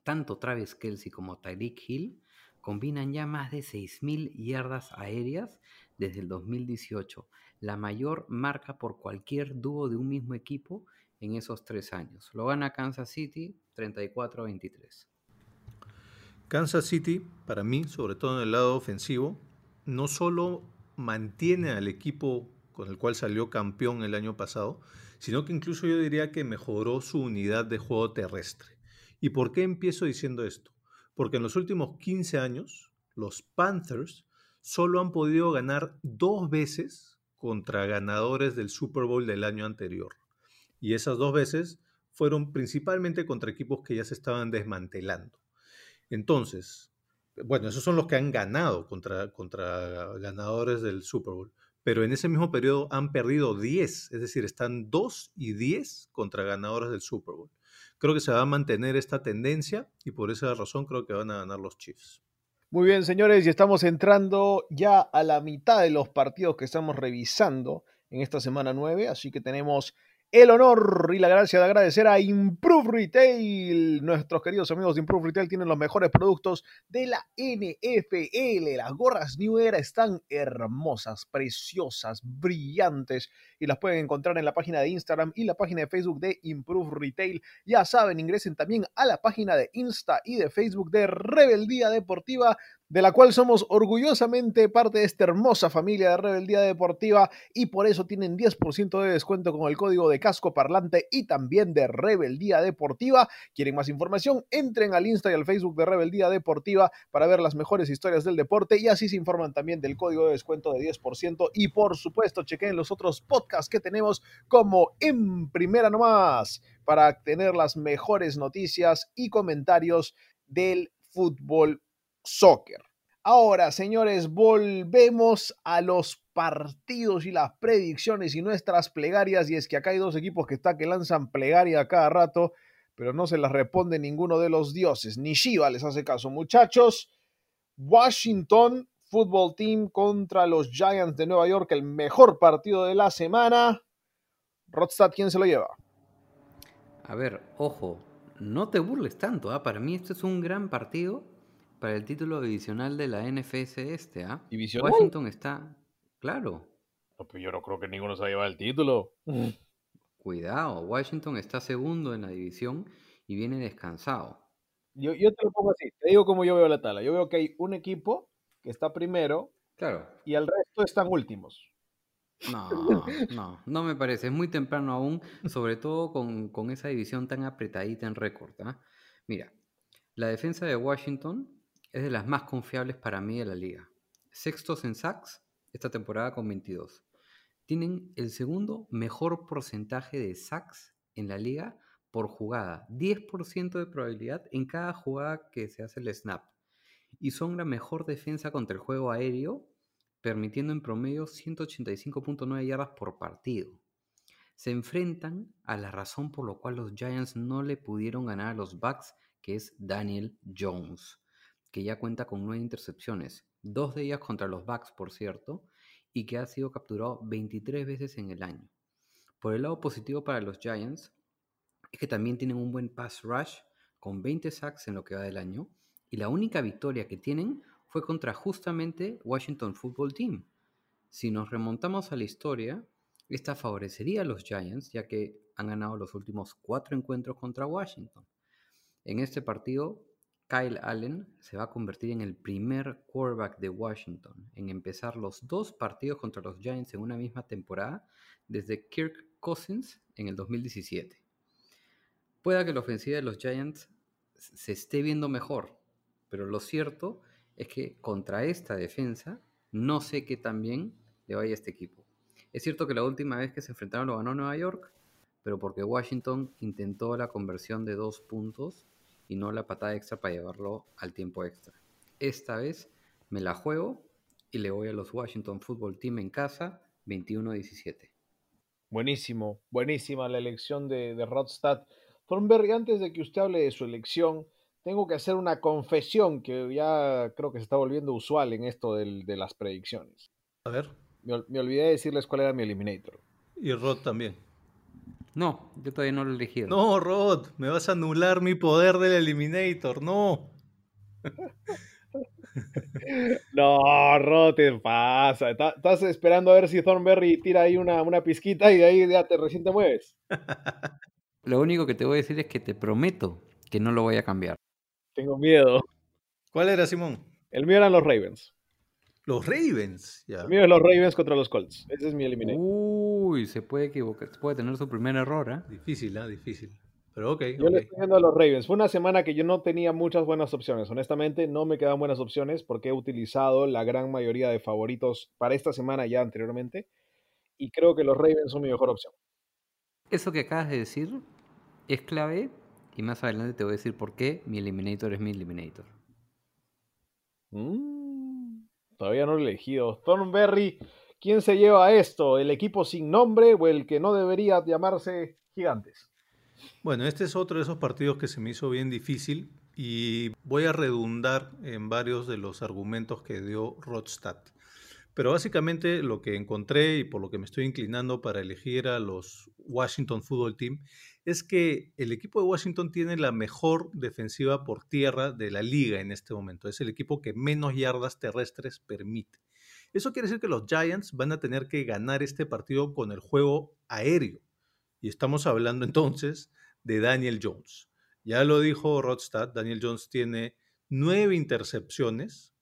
tanto Travis Kelsey como Tyreek Hill combinan ya más de 6.000 yardas aéreas desde el 2018, la mayor marca por cualquier dúo de un mismo equipo en esos tres años. Lo gana Kansas City 34-23. Kansas City, para mí, sobre todo en el lado ofensivo, no solo mantiene al equipo con el cual salió campeón el año pasado, sino que incluso yo diría que mejoró su unidad de juego terrestre. ¿Y por qué empiezo diciendo esto? Porque en los últimos 15 años, los Panthers solo han podido ganar dos veces contra ganadores del Super Bowl del año anterior. Y esas dos veces fueron principalmente contra equipos que ya se estaban desmantelando. Entonces, bueno, esos son los que han ganado contra, contra ganadores del Super Bowl. Pero en ese mismo periodo han perdido 10, es decir, están 2 y 10 contra ganadores del Super Bowl. Creo que se va a mantener esta tendencia y por esa razón creo que van a ganar los Chiefs. Muy bien, señores, y estamos entrando ya a la mitad de los partidos que estamos revisando en esta semana 9, así que tenemos el honor y la gracia de agradecer a Improve Retail. Nuestros queridos amigos de Improve Retail tienen los mejores productos de la NFL. Las gorras New Era están hermosas, preciosas, brillantes y las pueden encontrar en la página de Instagram y la página de Facebook de Improve Retail. Ya saben, ingresen también a la página de Insta y de Facebook de Rebeldía Deportiva de la cual somos orgullosamente parte de esta hermosa familia de Rebeldía Deportiva y por eso tienen 10% de descuento con el código de casco parlante y también de Rebeldía Deportiva. ¿Quieren más información? Entren al Insta y al Facebook de Rebeldía Deportiva para ver las mejores historias del deporte y así se informan también del código de descuento de 10% y por supuesto chequen los otros podcasts que tenemos como En Primera Nomás para tener las mejores noticias y comentarios del fútbol soccer. Ahora, señores, volvemos a los partidos y las predicciones y nuestras plegarias. Y es que acá hay dos equipos que está que lanzan plegaria cada rato, pero no se las responde ninguno de los dioses. Ni Shiva les hace caso, muchachos. Washington Football Team contra los Giants de Nueva York, el mejor partido de la semana. Rodstad, ¿quién se lo lleva? A ver, ojo, no te burles tanto. ¿ah? Para mí este es un gran partido para el título divisional de la NFS este, ¿ah? Washington está, claro. No, yo no creo que ninguno se va a llevar el título. Cuidado, Washington está segundo en la división y viene descansado. Yo, yo te lo pongo así, te digo cómo yo veo la tabla. Yo veo que hay un equipo que está primero claro. y el resto están últimos. No, no, no me parece. Es muy temprano aún, sobre todo con, con esa división tan apretadita en récord. ¿ah? Mira, la defensa de Washington es de las más confiables para mí de la liga. Sextos en sacks esta temporada con 22. Tienen el segundo mejor porcentaje de sacks en la liga por jugada. 10% de probabilidad en cada jugada que se hace el snap. Y son la mejor defensa contra el juego aéreo, permitiendo en promedio 185.9 yardas por partido. Se enfrentan a la razón por la cual los Giants no le pudieron ganar a los Bucks, que es Daniel Jones que ya cuenta con nueve intercepciones, dos de ellas contra los Bucks, por cierto, y que ha sido capturado 23 veces en el año. Por el lado positivo para los Giants, es que también tienen un buen pass rush, con 20 sacks en lo que va del año, y la única victoria que tienen fue contra justamente Washington Football Team. Si nos remontamos a la historia, esta favorecería a los Giants, ya que han ganado los últimos cuatro encuentros contra Washington. En este partido Kyle Allen se va a convertir en el primer quarterback de Washington en empezar los dos partidos contra los Giants en una misma temporada desde Kirk Cousins en el 2017. Pueda que la ofensiva de los Giants se esté viendo mejor, pero lo cierto es que contra esta defensa no sé qué tan bien le vaya a este equipo. Es cierto que la última vez que se enfrentaron lo ganó Nueva York, pero porque Washington intentó la conversión de dos puntos y no la patada extra para llevarlo al tiempo extra. Esta vez me la juego y le voy a los Washington Football Team en casa 21-17. Buenísimo, buenísima la elección de, de Rodstad. Thornberry, antes de que usted hable de su elección, tengo que hacer una confesión que ya creo que se está volviendo usual en esto del, de las predicciones. A ver. Me, me, olvidé de decirles cuál era mi eliminator. Y Rod también. No, yo todavía no lo he elegido. No, Rod, me vas a anular mi poder del eliminator, no. no, Rod, te pasa. Estás esperando a ver si Thornberry tira ahí una, una pizquita y de ahí ya te recién te mueves. Lo único que te voy a decir es que te prometo que no lo voy a cambiar. Tengo miedo. ¿Cuál era, Simón? El mío eran los Ravens. Los Ravens, ya. Es los Ravens contra los Colts. Ese es mi eliminator. Uy, se puede equivocar, puede tener su primer error, ¿eh? Difícil, ¿eh? Difícil. Pero ok. Yo okay. le estoy viendo a los Ravens. Fue una semana que yo no tenía muchas buenas opciones. Honestamente, no me quedan buenas opciones porque he utilizado la gran mayoría de favoritos para esta semana ya anteriormente. Y creo que los Ravens son mi mejor opción. Eso que acabas de decir es clave y más adelante te voy a decir por qué mi Eliminator es mi Eliminator. Mm, todavía no lo he elegido. Thornberry, ¿quién se lleva esto? ¿El equipo sin nombre o el que no debería llamarse Gigantes? Bueno, este es otro de esos partidos que se me hizo bien difícil y voy a redundar en varios de los argumentos que dio Rodstad. Pero básicamente lo que encontré y por lo que me estoy inclinando para elegir a los Washington Football Team es que el equipo de Washington tiene la mejor defensiva por tierra de la liga en este momento. Es el equipo que menos yardas terrestres permite. Eso quiere decir que los Giants van a tener que ganar este partido con el juego aéreo. Y estamos hablando entonces de Daniel Jones. Ya lo dijo Rodstad, Daniel Jones tiene nueve intercepciones,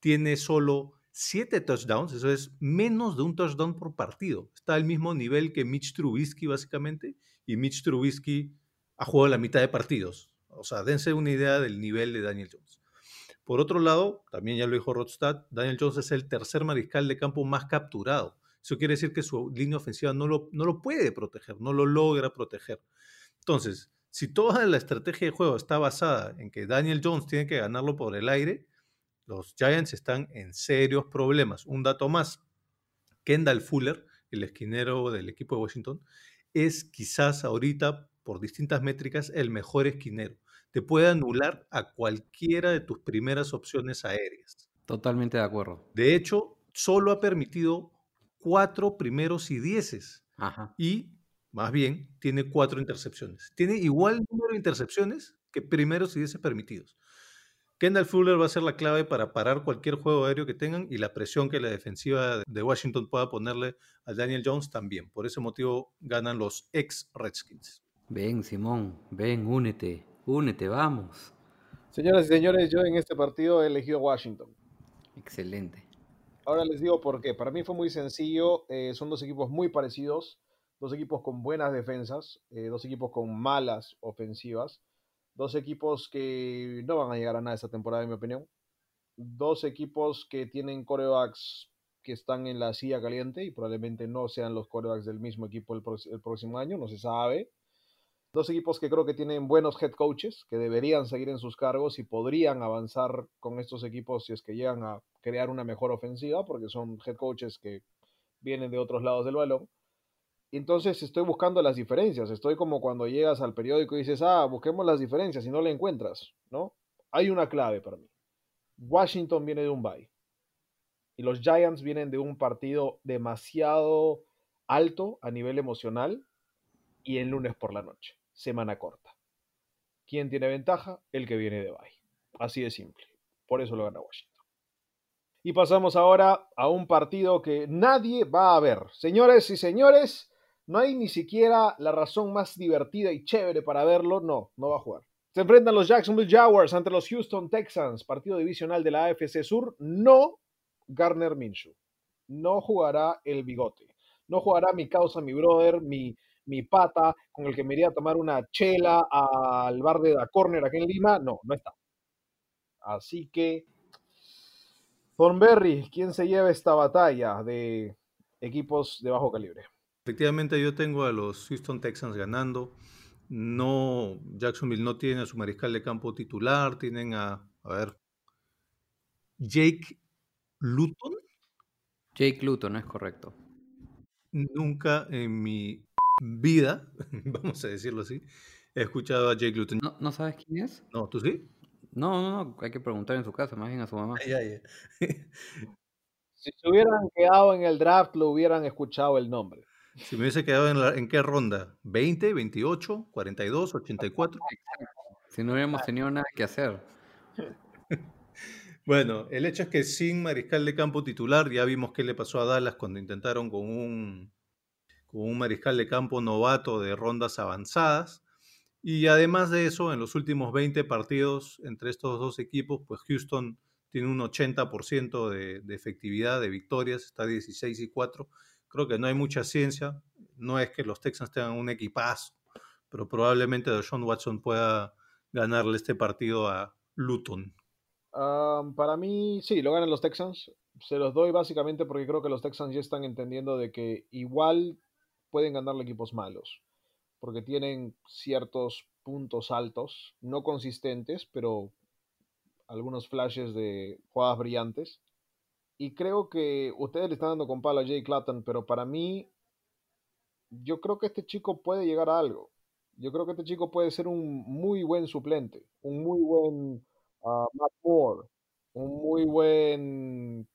tiene solo siete touchdowns, eso es menos de un touchdown por partido. Está al mismo nivel que Mitch Trubisky básicamente, y Mitch Trubisky ha jugado la mitad de partidos. O sea, dense una idea del nivel de Daniel Jones. Por otro lado, también ya lo dijo Rodstad, Daniel Jones es el tercer mariscal de campo más capturado. Eso quiere decir que su línea ofensiva no lo, no lo puede proteger, no lo logra proteger. Entonces, si toda la estrategia de juego está basada en que Daniel Jones tiene que ganarlo por el aire, los Giants están en serios problemas. Un dato más, Kendall Fuller, el esquinero del equipo de Washington, es quizás ahorita, por distintas métricas, el mejor esquinero. Te puede anular a cualquiera de tus primeras opciones aéreas. Totalmente de acuerdo. De hecho, solo ha permitido cuatro primeros y dieces. Ajá. Y, más bien, tiene cuatro intercepciones. Tiene igual número de intercepciones que primeros y dieces permitidos. Kendall Fuller va a ser la clave para parar cualquier juego aéreo que tengan y la presión que la defensiva de Washington pueda ponerle a Daniel Jones también. Por ese motivo ganan los ex Redskins. Ven, Simón, ven, únete, únete, vamos. Señoras y señores, yo en este partido he elegido Washington. Excelente. Ahora les digo por qué. Para mí fue muy sencillo. Eh, son dos equipos muy parecidos. Dos equipos con buenas defensas. Eh, dos equipos con malas ofensivas. Dos equipos que no van a llegar a nada esta temporada, en mi opinión. Dos equipos que tienen corebacks que están en la silla caliente y probablemente no sean los corebacks del mismo equipo el, el, próximo año, no se sabe. Dos equipos que creo que tienen buenos head coaches, que deberían seguir en sus cargos y podrían avanzar con estos equipos si es que llegan a crear una mejor ofensiva, porque son head coaches que vienen de otros lados del balón. Entonces estoy buscando las diferencias. Estoy como cuando llegas al periódico y dices, ah, busquemos las diferencias y no la encuentras, ¿no? Hay una clave para mí. Washington viene de un bye. Y los Giants vienen de un partido demasiado alto a nivel emocional y el lunes por la noche. Semana corta. ¿Quién tiene ventaja? El que viene de bye. Así de simple. Por eso lo gana Washington. Y pasamos ahora a un partido que nadie va a ver. Señores y señores, no hay ni siquiera la razón más divertida y chévere para verlo. No, no va a jugar. Se enfrentan los Jacksonville Jaguars ante los Houston Texans, partido divisional de la AFC Sur. No Garner Minshew. No jugará el bigote. No jugará mi causa, mi brother, mi, mi pata, con el que me iría a tomar una chela al bar de la Corner aquí en Lima. No, no está. Así que, Thornberry, ¿quién se lleva esta batalla de equipos de bajo calibre? Efectivamente, yo tengo a los Houston Texans ganando. No, Jacksonville no tiene a su mariscal de campo titular, tienen a, a ver, Jake Luton. Jake Luton, es correcto. Nunca en mi vida, vamos a decirlo así, he escuchado a Jake Luton. ¿No, ¿no sabes quién es? No, ¿tú sí? No, no, no, hay que preguntar en su casa, más bien a su mamá. Si se hubieran quedado en el draft, lo hubieran escuchado el nombre. Si me hubiese quedado en, la, ¿en qué ronda? ¿20, 28, 42, 84? Si no hubiéramos tenido nada que hacer. Bueno, el hecho es que sin mariscal de campo titular, ya vimos qué le pasó a Dallas cuando intentaron con un, con un mariscal de campo novato de rondas avanzadas. Y además de eso, en los últimos 20 partidos entre estos dos equipos, pues Houston tiene un 80% de, de efectividad de victorias, está 16 y 4. Creo que no hay mucha ciencia. No es que los Texans tengan un equipazo, pero probablemente Deshaun Watson pueda ganarle este partido a Luton. Um, para mí, sí, lo ganan los Texans. Se los doy básicamente porque creo que los Texans ya están entendiendo de que igual pueden ganarle equipos malos. Porque tienen ciertos puntos altos, no consistentes, pero algunos flashes de jugadas brillantes. Y creo que ustedes le están dando con palo a Jay Clapton, pero para mí, yo creo que este chico puede llegar a algo. Yo creo que este chico puede ser un muy buen suplente, un muy buen uh, Matt Moore, un muy buen.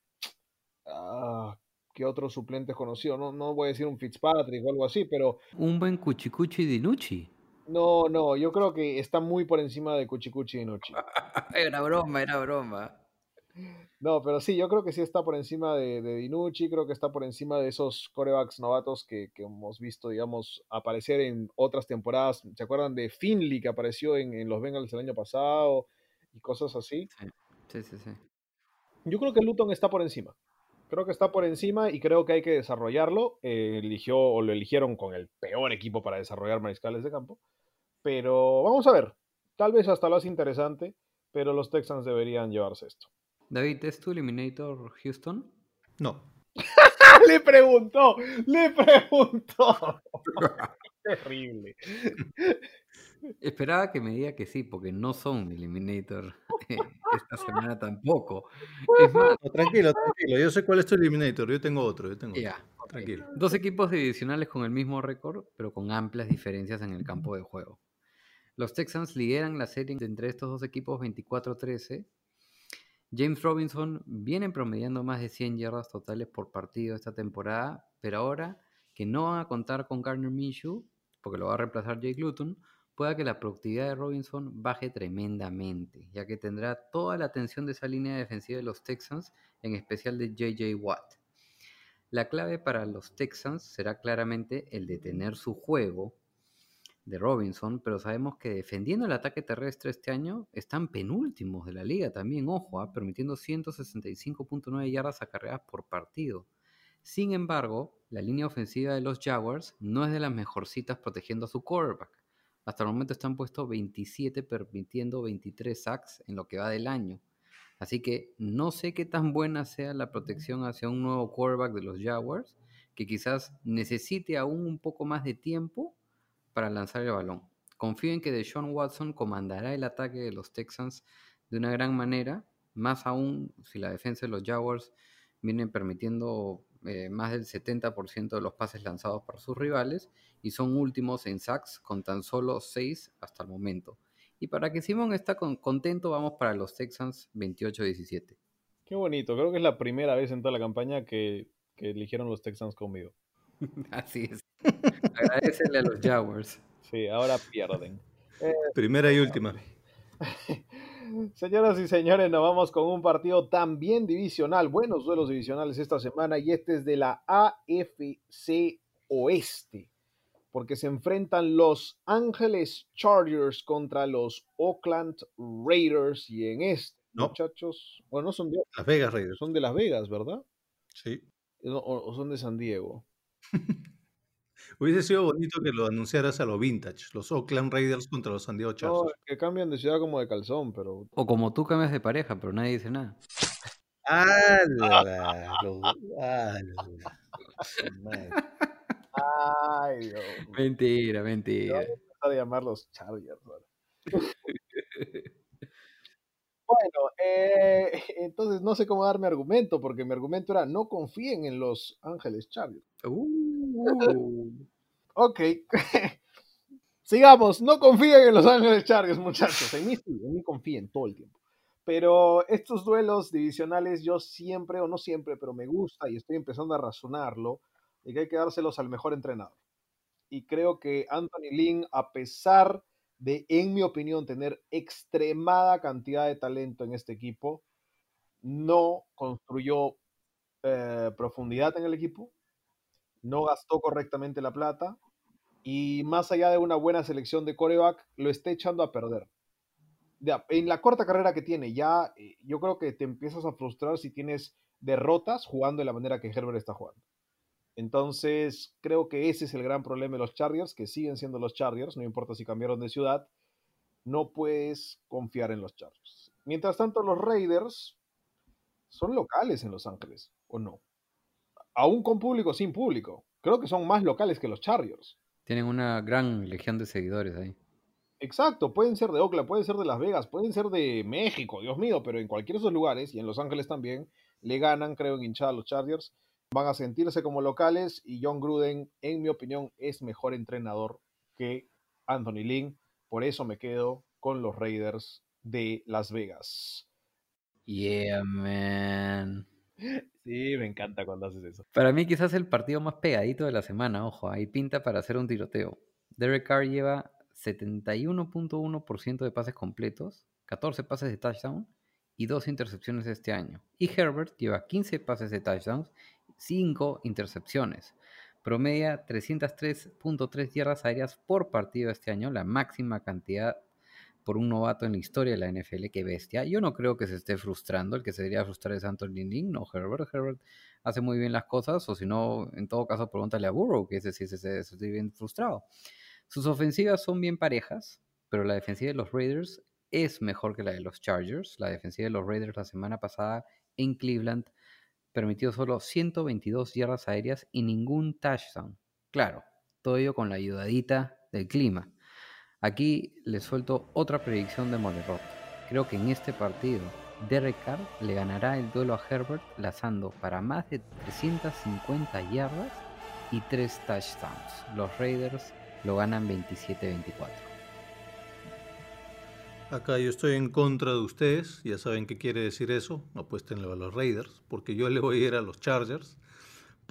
Uh, ¿Qué otros suplentes conoció? No, no voy a decir un Fitzpatrick o algo así, pero. Un buen Cuchicuchi Dinucci. No, no, yo creo que está muy por encima de Cuchicuchi Dinucci. era broma, era broma. No, pero sí, yo creo que sí está por encima de, de Dinucci, creo que está por encima de esos corebacks novatos que, que, hemos visto, digamos, aparecer en otras temporadas. ¿Se acuerdan de Finley que apareció en, en los Bengals el año pasado? y cosas así. Sí, sí, sí. Yo creo que Luton está por encima. Creo que está por encima y creo que hay que desarrollarlo. Eh, eligió o lo eligieron con el peor equipo para desarrollar mariscales de campo. Pero vamos a ver. Tal vez hasta lo hace interesante, pero los Texans deberían llevarse esto. David, ¿es tu Eliminator Houston? No. le preguntó, le preguntó. Terrible. Esperaba que me diga que sí, porque no son mi Eliminator esta semana tampoco. Es más, no, tranquilo, tranquilo. Yo sé cuál es tu Eliminator. Yo tengo otro. Yo tengo ya, otro. Tranquilo. Dos equipos divisionales con el mismo récord, pero con amplias diferencias en el campo de juego. Los Texans lideran la serie entre estos dos equipos 24-13. James Robinson viene promediando más de 100 yardas totales por partido esta temporada, pero ahora que no van a contar con Garner Minshew, porque lo va a reemplazar Jake Luton, pueda que la productividad de Robinson baje tremendamente, ya que tendrá toda la atención de esa línea defensiva de los Texans, en especial de JJ Watt. La clave para los Texans será claramente el detener su juego de Robinson, pero sabemos que defendiendo el ataque terrestre este año están penúltimos de la liga también, ojo, ¿eh? permitiendo 165.9 yardas acarreadas por partido. Sin embargo, la línea ofensiva de los Jaguars no es de las mejorcitas protegiendo a su quarterback. Hasta el momento están puestos 27, permitiendo 23 sacks en lo que va del año. Así que no sé qué tan buena sea la protección hacia un nuevo quarterback de los Jaguars, que quizás necesite aún un poco más de tiempo para lanzar el balón. Confío en que Deshaun Watson comandará el ataque de los Texans de una gran manera, más aún si la defensa de los Jaguars viene permitiendo eh, más del 70% de los pases lanzados para sus rivales y son últimos en sacks con tan solo 6 hasta el momento. Y para que Simón está con, contento, vamos para los Texans 28-17. Qué bonito, creo que es la primera vez en toda la campaña que, que eligieron los Texans conmigo. Así es. Agradecele a los Jaguars. Sí, ahora pierden. Eh, Primera y última. Señoras y señores, nos vamos con un partido también divisional. Buenos duelos divisionales esta semana y este es de la AFC Oeste. porque se enfrentan los Ángeles Chargers contra los Oakland Raiders y en este, No. muchachos, bueno, no son de, Las Vegas Raiders. son de Las Vegas, ¿verdad? Sí. O, o son de San Diego. Hubiese sido bonito que lo anunciaras a lo vintage. Los Oakland Raiders contra los San Diego No, Chargers. que cambian de ciudad como de calzón, pero O como tú cambias de pareja, pero nadie dice nada. Los-. Madre. ay, Dios. Mentira, mentira. a a llamar los Chargers. Bueno, eh, entonces no sé cómo dar mi argumento, porque mi argumento era no confíen en los Ángeles Chargers. Uh. Ok. Sigamos, no confíen en los Ángeles Chargers, muchachos. En mí sí, en mí confíen todo el tiempo. Pero estos duelos divisionales yo siempre, o no siempre, pero me gusta y estoy empezando a razonarlo, de que hay que dárselos al mejor entrenador. Y creo que Anthony Lynn, a pesar de, en mi opinión, tener extremada cantidad de talento en este equipo, no construyó eh, profundidad en el equipo, no gastó correctamente la plata y más allá de una buena selección de coreback, lo está echando a perder. En la corta carrera que tiene, ya eh, yo creo que te empiezas a frustrar si tienes derrotas jugando de la manera que Herbert está jugando. Entonces, creo que ese es el gran problema de los Chargers, que siguen siendo los Chargers, no importa si cambiaron de ciudad, no puedes confiar en los Chargers. Mientras tanto, los Raiders son locales en Los Ángeles, ¿o no? Aún con público, sin público. Creo que son más locales que los Chargers. Tienen una gran legión de seguidores ahí. Exacto, pueden ser de Oakland, pueden ser de Las Vegas, pueden ser de México, Dios mío, pero en cualquiera de esos lugares, y en Los Ángeles también, le ganan, creo, en hinchada a los Chargers. Van a sentirse como locales y John Gruden, en mi opinión, es mejor entrenador que Anthony Lynn. Por eso me quedo con los Raiders de Las Vegas. Yeah, man. Sí, me encanta cuando haces eso. Para mí quizás el partido más pegadito de la semana, ojo, ahí pinta para hacer un tiroteo. Derek Carr lleva 71.1% de pases completos, 14 pases de touchdown y 2 intercepciones este año. Y Herbert lleva 15 pases de touchdowns, 5 intercepciones. Promedia 303.3 yardas aéreas por partido este año, la máxima cantidad por un novato en la historia de la NFL, qué bestia. Yo no creo que se esté frustrando, el que se debería frustrar es Anthony Lynn, no Herbert. Herbert hace muy bien las cosas, o si no, en todo caso, pregúntale a Burrow, que ese sí se, se, se bien frustrado. Sus ofensivas son bien parejas, pero la defensiva de los Raiders es mejor que la de los Chargers. La defensiva de los Raiders la semana pasada en Cleveland permitió solo 122 yardas aéreas y ningún touchdown. Claro, todo ello con la ayudadita del clima. Aquí les suelto otra predicción de Molerot. Creo que en este partido Derek Carr le ganará el duelo a Herbert lanzando para más de 350 yardas y 3 touchdowns. Los Raiders lo ganan 27-24. Acá yo estoy en contra de ustedes, ya saben qué quiere decir eso, apuéstenle a los Raiders, porque yo le voy a ir a los Chargers.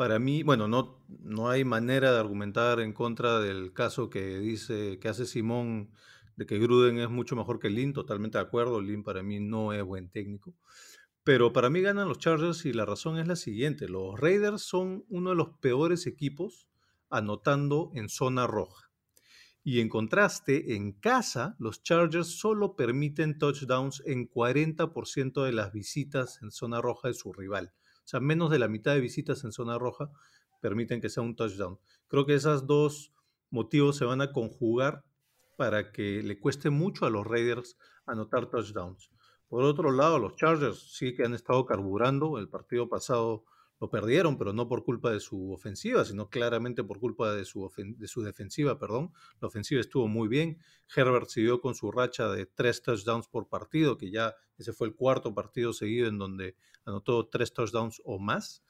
Para mí, bueno, no, no hay manera de argumentar en contra del caso que dice, que hace Simón de que Gruden es mucho mejor que Lynn, totalmente de acuerdo, Lynn para mí no es buen técnico. Pero para mí ganan los Chargers y la razón es la siguiente, los Raiders son uno de los peores equipos anotando en zona roja. Y en contraste, en casa, los Chargers solo permiten touchdowns en 40% de las visitas en zona roja de su rival. Sea, menos de la mitad de visitas en zona roja permiten que sea un touchdown. Creo que esos dos motivos se van a conjugar para que le cueste mucho a los Raiders anotar touchdowns. Por otro lado, los Chargers sí que han estado carburando. El partido pasado lo perdieron, pero no por culpa de su ofensiva, sino claramente por culpa de su, de su, defensiva, perdón. La ofensiva estuvo muy bien. Herbert siguió con su racha de tres touchdowns por partido, que ya ese fue el cuarto partido seguido en donde anotó tres touchdowns o más.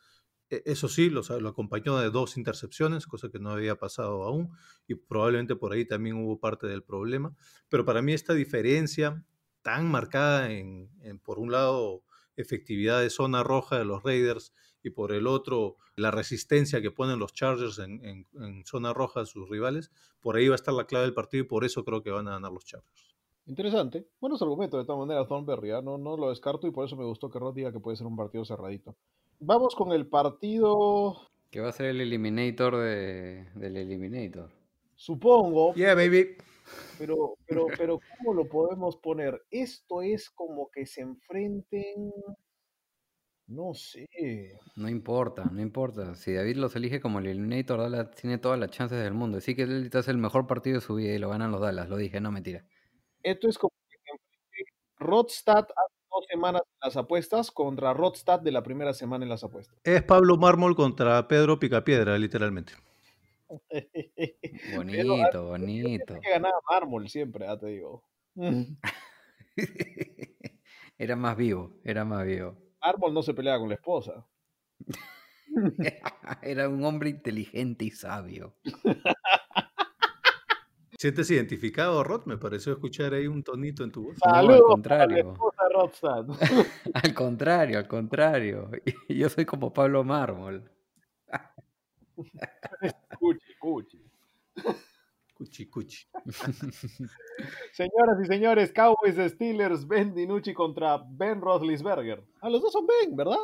Eso sí, lo, acompañó de dos intercepciones, cosa que no había pasado aún, y probablemente por ahí también hubo parte del problema. Pero para mí esta diferencia tan marcada en por un lado, efectividad de zona roja de los Raiders y por el otro la resistencia que ponen los Chargers en, en, en, zona roja a sus rivales, por ahí va a estar la clave del partido y por eso creo que van a ganar los Chargers. Interesante. Buenos argumentos de todas maneras, Thornberry. ¿eh? No, no lo descarto y por eso me gustó que Rod diga que puede ser un partido cerradito. Vamos con el partido. Que va a ser el Eliminator de, del Eliminator. Supongo. Yeah, baby. Pero, pero, pero, ¿cómo lo podemos poner? Esto es como que se enfrenten. No sé. No importa, no importa. Si David los elige como el Eliminator, Dallas tiene todas las chances del mundo. Así que él hace el mejor partido de su vida y lo ganan los Dallas. Lo dije, no mentira. Esto es como Rodstad hace dos semanas en las apuestas contra Rodstad de la primera semana en las apuestas. Es Pablo Mármol contra Pedro Picapiedra, literalmente. Bonito, bonito. que ganaba mármol siempre, ya te digo. Era más vivo, era más vivo. Mármol no se peleaba con la esposa. Era un hombre inteligente y sabio. ¿Sientes identificado, Rod? Me pareció escuchar ahí un tonito en tu voz. No, al Saludos para la contrario. Al contrario, al contrario. Yo soy como Pablo Mármol. Cuchi, cuchi. Señoras y señores, Cowboys Steelers, Ben DiNucci contra Ben Roethlisberger. Ah, los dos son Ben, ¿verdad?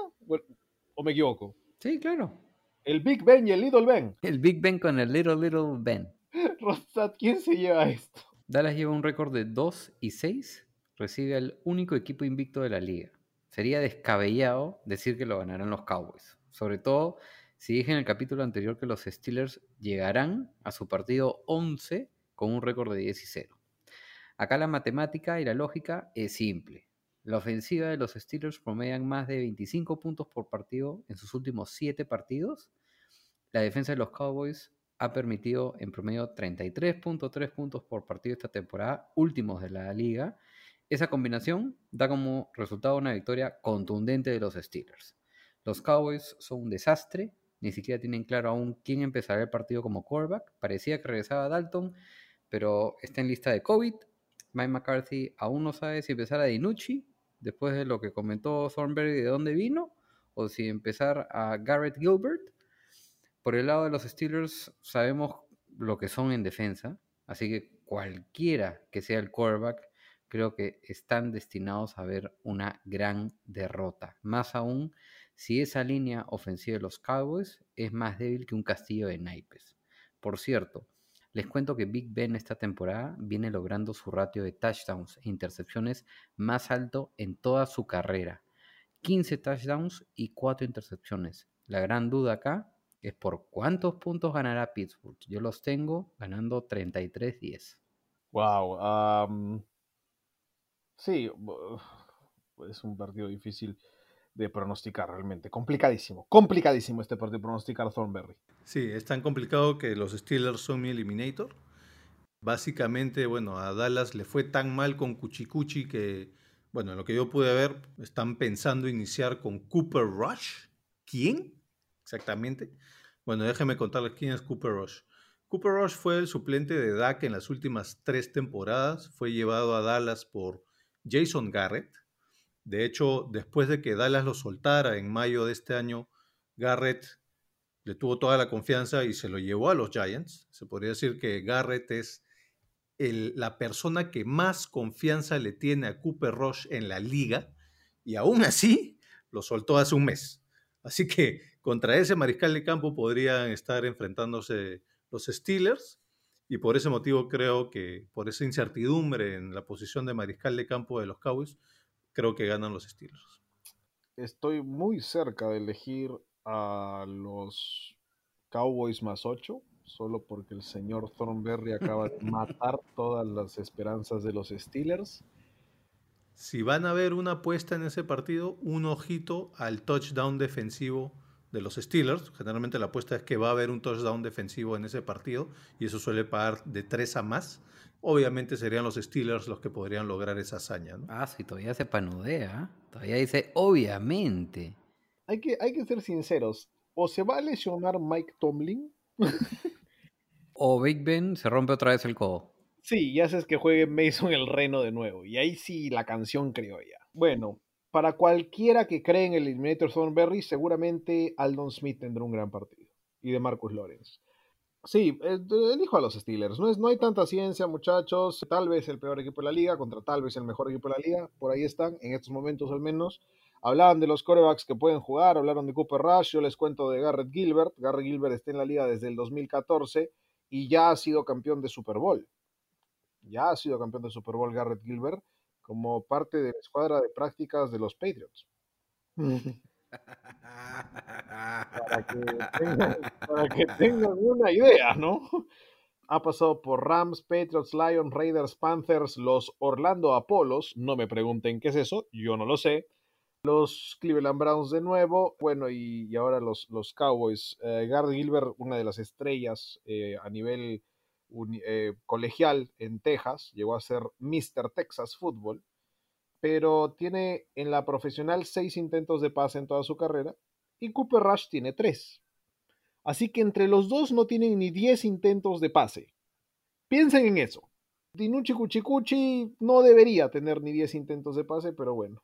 ¿O me equivoco? Sí, claro. El Big Ben y el Little Ben. El Big Ben con el Little Little Ben. Rodstad, ¿quién se lleva esto? Dallas lleva un récord de 2 y 6. Recibe al único equipo invicto de la liga. Sería descabellado decir que lo ganarán los Cowboys. Sobre todo si dije en el capítulo anterior que los Steelers llegarán a su partido 11 con un récord de 10 y 0. Acá la matemática y la lógica es simple. La ofensiva de los Steelers promedian más de 25 puntos por partido en sus últimos 7 partidos. La defensa de los Cowboys ha permitido en promedio 33.3 puntos por partido esta temporada, últimos de la liga. Esa combinación da como resultado una victoria contundente de los Steelers. Los Cowboys son un desastre, ni siquiera tienen claro aún quién empezará el partido como quarterback. Parecía que regresaba Dalton, pero está en lista de COVID. Mike McCarthy aún no sabe si empezar a Dinucci, después de lo que comentó Thornberry de dónde vino, o si empezar a Garrett Gilbert. Por el lado de los Steelers, sabemos lo que son en defensa, así que cualquiera que sea el quarterback, creo que están destinados a ver una gran derrota. Más aún si esa línea ofensiva de los Cowboys es más débil que un castillo de naipes. Por cierto, les cuento que Big Ben esta temporada viene logrando su ratio de touchdowns e intercepciones más alto en toda su carrera. 15 touchdowns y 4 intercepciones. La gran duda acá es por cuántos puntos ganará Pittsburgh. Yo los tengo ganando 33-10. Wow. sí, es un partido difícil de pronosticar realmente. Complicadísimo, complicadísimo este partido pronosticar Thornberry. Sí, es tan complicado que los Steelers son mi eliminator. Básicamente, bueno, a Dallas le fue tan mal con Cuchicuchi que, bueno, en lo que yo pude ver, están pensando iniciar con Cooper Rush. ¿Quién? Exactamente. Bueno, déjenme contarles quién es Cooper Rush. Cooper Rush fue el suplente de Dak en las últimas tres temporadas. Fue llevado a Dallas por Jason Garrett. De hecho, después de que Dallas lo soltara en mayo de este año, Garrett le tuvo toda la confianza y se lo llevó a los Giants. Se podría decir que Garrett es la persona que más confianza le tiene a Cooper Rush en la liga y aún así lo soltó hace un mes. Así que contra ese mariscal de campo podrían estar enfrentándose los Steelers y por ese motivo creo que por esa incertidumbre en la posición de mariscal de campo de los Cowboys, creo que ganan los Steelers. Estoy muy cerca de elegir a los Cowboys más 8, solo porque el señor Thornberry acaba de matar todas las esperanzas de los Steelers. Si van a ver una apuesta en ese partido, un ojito al touchdown defensivo de los Steelers. Generalmente la apuesta es que va a haber un touchdown defensivo en ese partido y eso suele pagar de 3 a más obviamente serían los Steelers los que podrían lograr esa hazaña. ¿no? Ah, sí, todavía se panudea. Todavía dice, obviamente. Hay que, hay que ser sinceros. O se va a lesionar Mike Tomlin. o Big Ben se rompe otra vez el codo. Sí, ya haces que juegue Mason el Reno de nuevo. Y ahí sí la canción criolla. Bueno, para cualquiera que cree en el Eliminator Thornberry, seguramente Aldon Smith tendrá un gran partido. Y de Marcus Lawrence. Sí, eh, elijo a los Steelers. No, es, no hay tanta ciencia, muchachos. Tal vez el peor equipo de la liga contra tal vez el mejor equipo de la liga. Por ahí están, en estos momentos al menos. Hablaban de los corebacks que pueden jugar, hablaron de Cooper Rush. Yo les cuento de Garrett Gilbert. Garrett Gilbert está en la liga desde el 2014 y ya ha sido campeón de Super Bowl. Ya ha sido campeón de Super Bowl Garrett Gilbert como parte de la escuadra de prácticas de los Patriots. para, que tengan, para que tengan una idea, ¿no? Ha pasado por Rams, Patriots, Lions, Raiders, Panthers, los Orlando Apolos. No me pregunten qué es eso, yo no lo sé. Los Cleveland Browns de nuevo, bueno, y, y ahora los, los Cowboys. Eh, Gard Gilbert, una de las estrellas eh, a nivel eh, colegial en Texas, llegó a ser Mr. Texas Football, pero tiene en la profesional seis intentos de pase en toda su carrera y Cooper Rush tiene tres. Así que entre los dos no tienen ni 10 intentos de pase. Piensen en eso. Dinucci Cuchicuchi no debería tener ni 10 intentos de pase, pero bueno.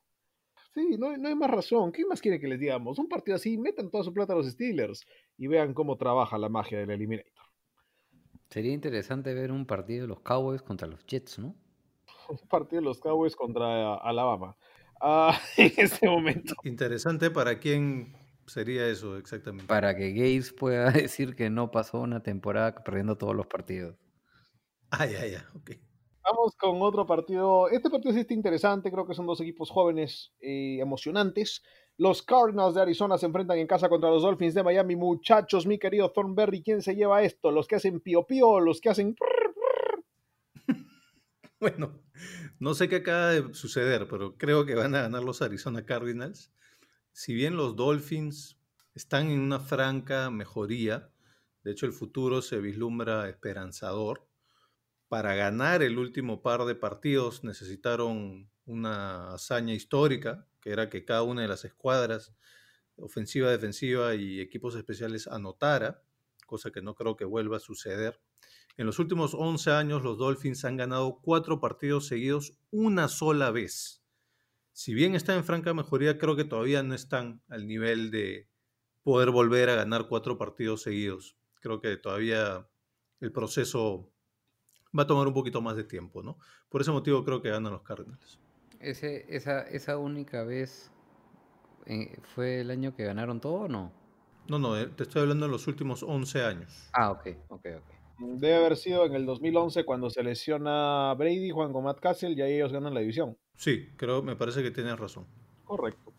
Sí, no, no hay más razón. ¿Qué más quiere que les digamos? Un partido así, metan toda su plata a los Steelers y vean cómo trabaja la magia del Eliminator. Sería interesante ver un partido de los Cowboys contra los Jets, ¿no? Un partido de los Cowboys contra Alabama. Ah, en este momento. Interesante para quién sería eso exactamente. Para que Gates pueda decir que no pasó una temporada perdiendo todos los partidos. Ah, ya, ya, ok. Vamos con otro partido. Este partido sí está interesante. Creo que son dos equipos jóvenes eh, emocionantes. Los Cardinals de Arizona se enfrentan en casa contra los Dolphins de Miami. Muchachos, mi querido Thornberry, ¿quién se lleva esto? ¿Los que hacen pío pío o los que hacen... Bueno, no sé qué acaba de suceder, pero creo que van a ganar los Arizona Cardinals. Si bien los Dolphins están en una franca mejoría, de hecho el futuro se vislumbra esperanzador. Para ganar el último par de partidos necesitaron una hazaña histórica, que era que cada una de las escuadras, ofensiva, defensiva y equipos especiales anotara, cosa que no creo que vuelva a suceder. En los últimos 11 años, los Dolphins han ganado cuatro partidos seguidos una sola vez. Si bien están en franca mejoría, creo que todavía no están al nivel de poder volver a ganar cuatro partidos seguidos. Creo que todavía el proceso va a tomar un poquito más de tiempo, ¿no? Por ese motivo creo que ganan los Cardinals. Ese, esa, esa única vez eh, fue el año que ganaron todo o no? No, no, eh, te estoy hablando de los últimos 11 años. Ah, ok, ok, ok. Debe haber sido en el 2011 cuando se lesiona Brady, Juan con Matt Castle y ahí ellos ganan la división. Sí, creo, me parece que tienes razón. Correcto.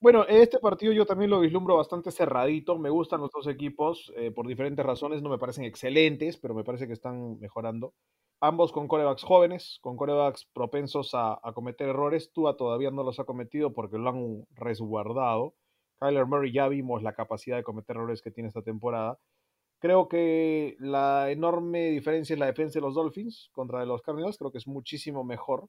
Bueno, este partido yo también lo vislumbro bastante cerradito. Me gustan los dos equipos eh, por diferentes razones. No me parecen excelentes, pero me parece que están mejorando. Ambos con corebacks jóvenes, con corebacks propensos a, a cometer errores. Tua todavía no los ha cometido porque lo han resguardado. Kyler Murray ya vimos la capacidad de cometer errores que tiene esta temporada. Creo que la enorme diferencia es la defensa de los Dolphins contra los Cardinals. Creo que es muchísimo mejor.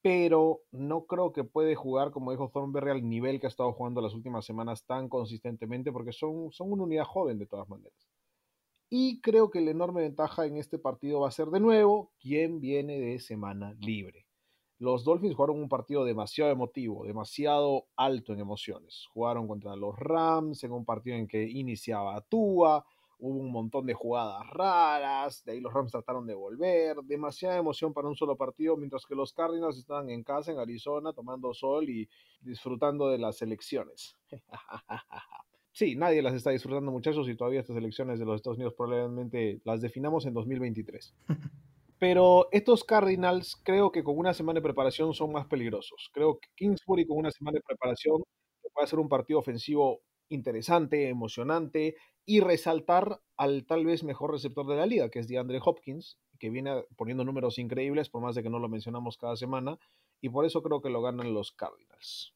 Pero no creo que puede jugar, como dijo Thornberry, al nivel que ha estado jugando las últimas semanas tan consistentemente, porque son, son una unidad joven de todas maneras. Y creo que la enorme ventaja en este partido va a ser de nuevo quién viene de semana libre. Los Dolphins jugaron un partido demasiado emotivo, demasiado alto en emociones. Jugaron contra los Rams en un partido en que iniciaba Tua, hubo un montón de jugadas raras, de ahí los Rams trataron de volver, demasiada emoción para un solo partido, mientras que los Cardinals estaban en casa en Arizona tomando sol y disfrutando de las elecciones. Sí, nadie las está disfrutando, muchachos, y todavía estas elecciones de los Estados Unidos probablemente las definamos en 2023. Pero estos Cardinals creo que con una semana de preparación son más peligrosos. Creo que Kingsbury con una semana de preparación puede hacer un partido ofensivo interesante, emocionante y resaltar al tal vez mejor receptor de la liga, que es DeAndre Hopkins, que viene poniendo números increíbles, por más de que no lo mencionamos cada semana, y por eso creo que lo ganan los Cardinals.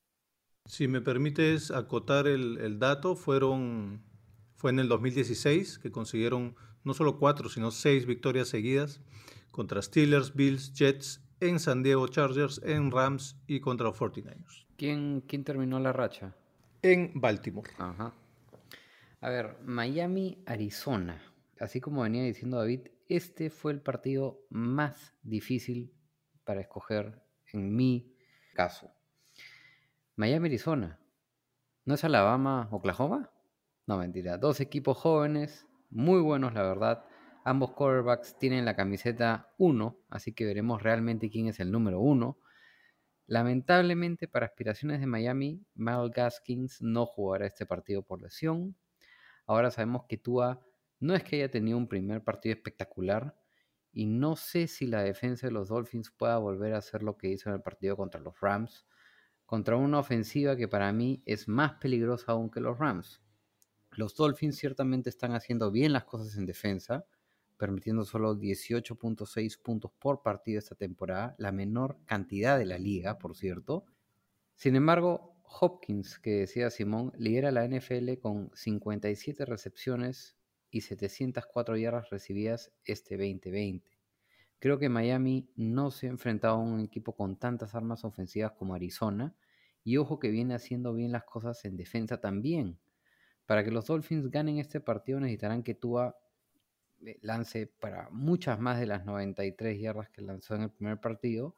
Si me permites acotar el, el, dato, fueron, fue en el 2016 que consiguieron no solo cuatro, sino seis victorias seguidas contra Steelers, Bills, Jets, en San Diego Chargers, en Rams y contra los 49ers. ¿Quién, quién terminó la racha? En Baltimore. Ajá. A ver, Miami, Arizona. Así como venía diciendo David, este fue el partido más difícil para escoger en mi caso. Miami, Arizona. ¿No es Alabama, Oklahoma? No, mentira. Dos equipos jóvenes, muy buenos, la verdad. Ambos quarterbacks tienen la camiseta 1, así que veremos realmente quién es el número 1. Lamentablemente, para aspiraciones de Miami, Mal Gaskins no jugará este partido por lesión. Ahora sabemos que Tua No es que haya tenido un primer partido espectacular y no sé si la defensa de los Dolphins pueda volver a hacer lo que hizo en el partido contra los Rams, contra una ofensiva que para mí es más peligrosa aún que los Rams. Los Dolphins ciertamente están haciendo bien las cosas en defensa, permitiendo solo 18.6 puntos por partido esta temporada, la menor cantidad de la liga, por cierto. Sin embargo, Hopkins, que decía Simón, lidera la NFL con 57 recepciones y 704 yardas recibidas este 2020. Creo que Miami no se ha enfrentado a un equipo con tantas armas ofensivas como Arizona, y ojo que viene haciendo bien las cosas en defensa también. Para que los Dolphins ganen este partido necesitarán que Tua eh, lance para muchas más de las 93 yardas que lanzó en el primer partido.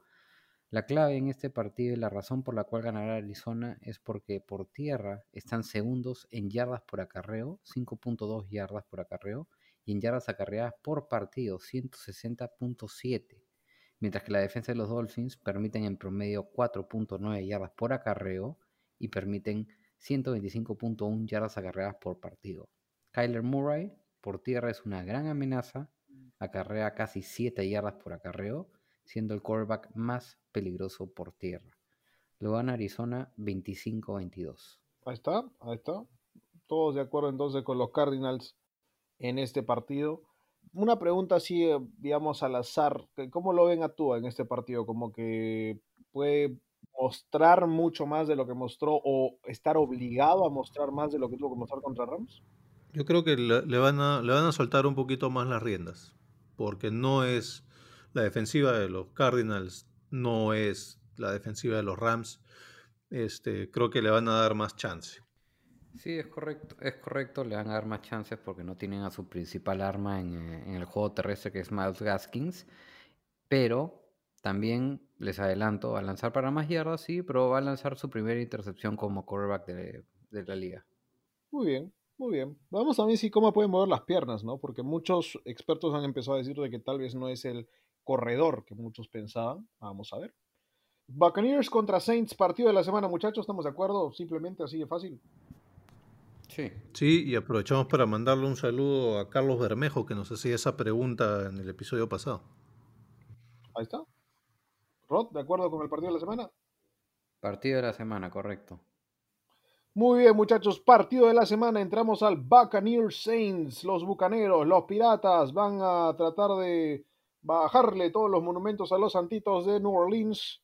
La clave en este partido y la razón por la cual ganará Arizona es porque por tierra están segundos en yardas por acarreo, 5.2 yardas por acarreo, y en yardas acarreadas por partido, 160.7. Mientras que la defensa de los Dolphins permiten en promedio 4.9 yardas por acarreo y permiten 125.1 yardas acarreadas por partido. Kyler Murray por tierra es una gran amenaza, acarrea casi 7 yardas por acarreo, siendo el quarterback más peligroso por tierra. Lo gana Arizona 25-22. Ahí está, ahí está. Todos de acuerdo entonces con los Cardinals en este partido. Una pregunta así, eh, digamos, al azar. ¿Cómo lo ven a tú en este partido? Como que puede mostrar mucho más de lo que mostró o estar obligado a mostrar más de lo que tuvo que mostrar contra Rams? Yo creo que le, van a, le van a soltar un poquito más las riendas, porque no es la defensiva de los Cardinals, no es la defensiva de los Rams. Este, creo que le van a dar más chance. Sí, es correcto, es correcto, le van a dar más chances porque no tienen a su principal arma en, eh, en el juego terrestre que es Miles Gaskins, pero también les adelanto, va a lanzar para más yardas, sí, pero va a lanzar su primera intercepción como quarterback de, de la liga. Muy bien, muy bien. Vamos a ver si cómo puede mover las piernas, ¿no? Porque muchos expertos han empezado a decir de que tal vez no es el corredor que muchos pensaban. Vamos a ver. Buccaneers contra Saints, partido de la semana, muchachos, ¿estamos de acuerdo? Simplemente así de fácil. Sí. Sí, y aprovechamos para mandarle un saludo a Carlos Bermejo, que nos hacía esa pregunta en el episodio pasado. Ahí está. Rod, ¿de acuerdo con el partido de la semana? Partido de la semana, correcto. Muy bien, muchachos, partido de la semana. Entramos al Buccaneers Saints. Los bucaneros, los piratas van a tratar de bajarle todos los monumentos a los santitos de New Orleans.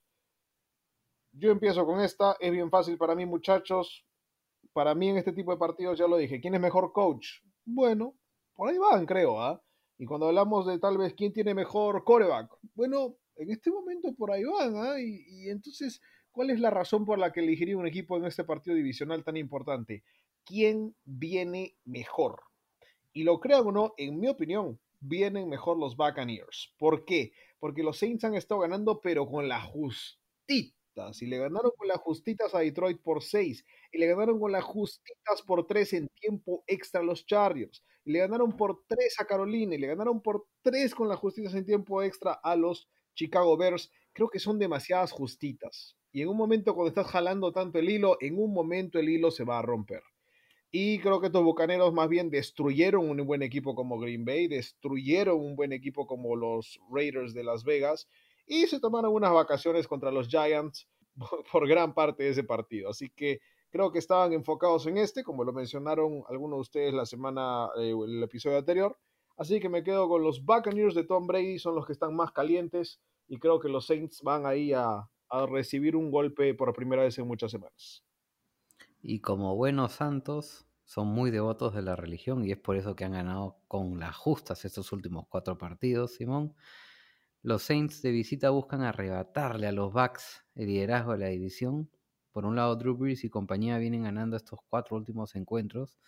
Yo empiezo con esta. Es bien fácil para mí, muchachos. Para mí, en este tipo de partidos, ya lo dije. ¿Quién es mejor coach? Bueno, por ahí van, creo. ¿ah? Y cuando hablamos de tal vez quién tiene mejor coreback, bueno, en este momento por ahí van. ¿ah? Y, entonces ¿Cuál es la razón por la que elegiría un equipo en este partido divisional tan importante? ¿Quién viene mejor? Y lo crean o no, en mi opinión, vienen mejor los Buccaneers. ¿Por qué? Porque los Saints han estado ganando, pero con la justitas. Y le ganaron con las justitas a Detroit por 6. Y le ganaron con las justitas por 3 en tiempo extra a los Chargers. Y le ganaron por 3 a Carolina. Y le ganaron por 3 con las justitas en tiempo extra a los Chicago Bears. Creo que son demasiadas justitas. Y en un momento cuando estás jalando tanto el hilo, en un momento el hilo se va a romper. Y creo que estos Bucaneros más bien destruyeron un buen equipo como Green Bay, destruyeron un buen equipo como los Raiders de Las Vegas y se tomaron unas vacaciones contra los Giants por gran parte de ese partido. Así que creo que estaban enfocados en este, como lo mencionaron algunos de ustedes la semana, eh, el episodio anterior. Así que me quedo con los Buccaneers de Tom Brady, son los que están más calientes y creo que los Saints van ahí a, recibir un golpe por primera vez en muchas semanas. Y como buenos santos, son muy devotos de la religión y es por eso que han ganado con las justas estos últimos cuatro partidos, Simón. Los Saints de visita buscan arrebatarle a los Bucks el liderazgo de la división. Por un lado, Drew Brees y compañía vienen ganando estos cuatro últimos encuentros,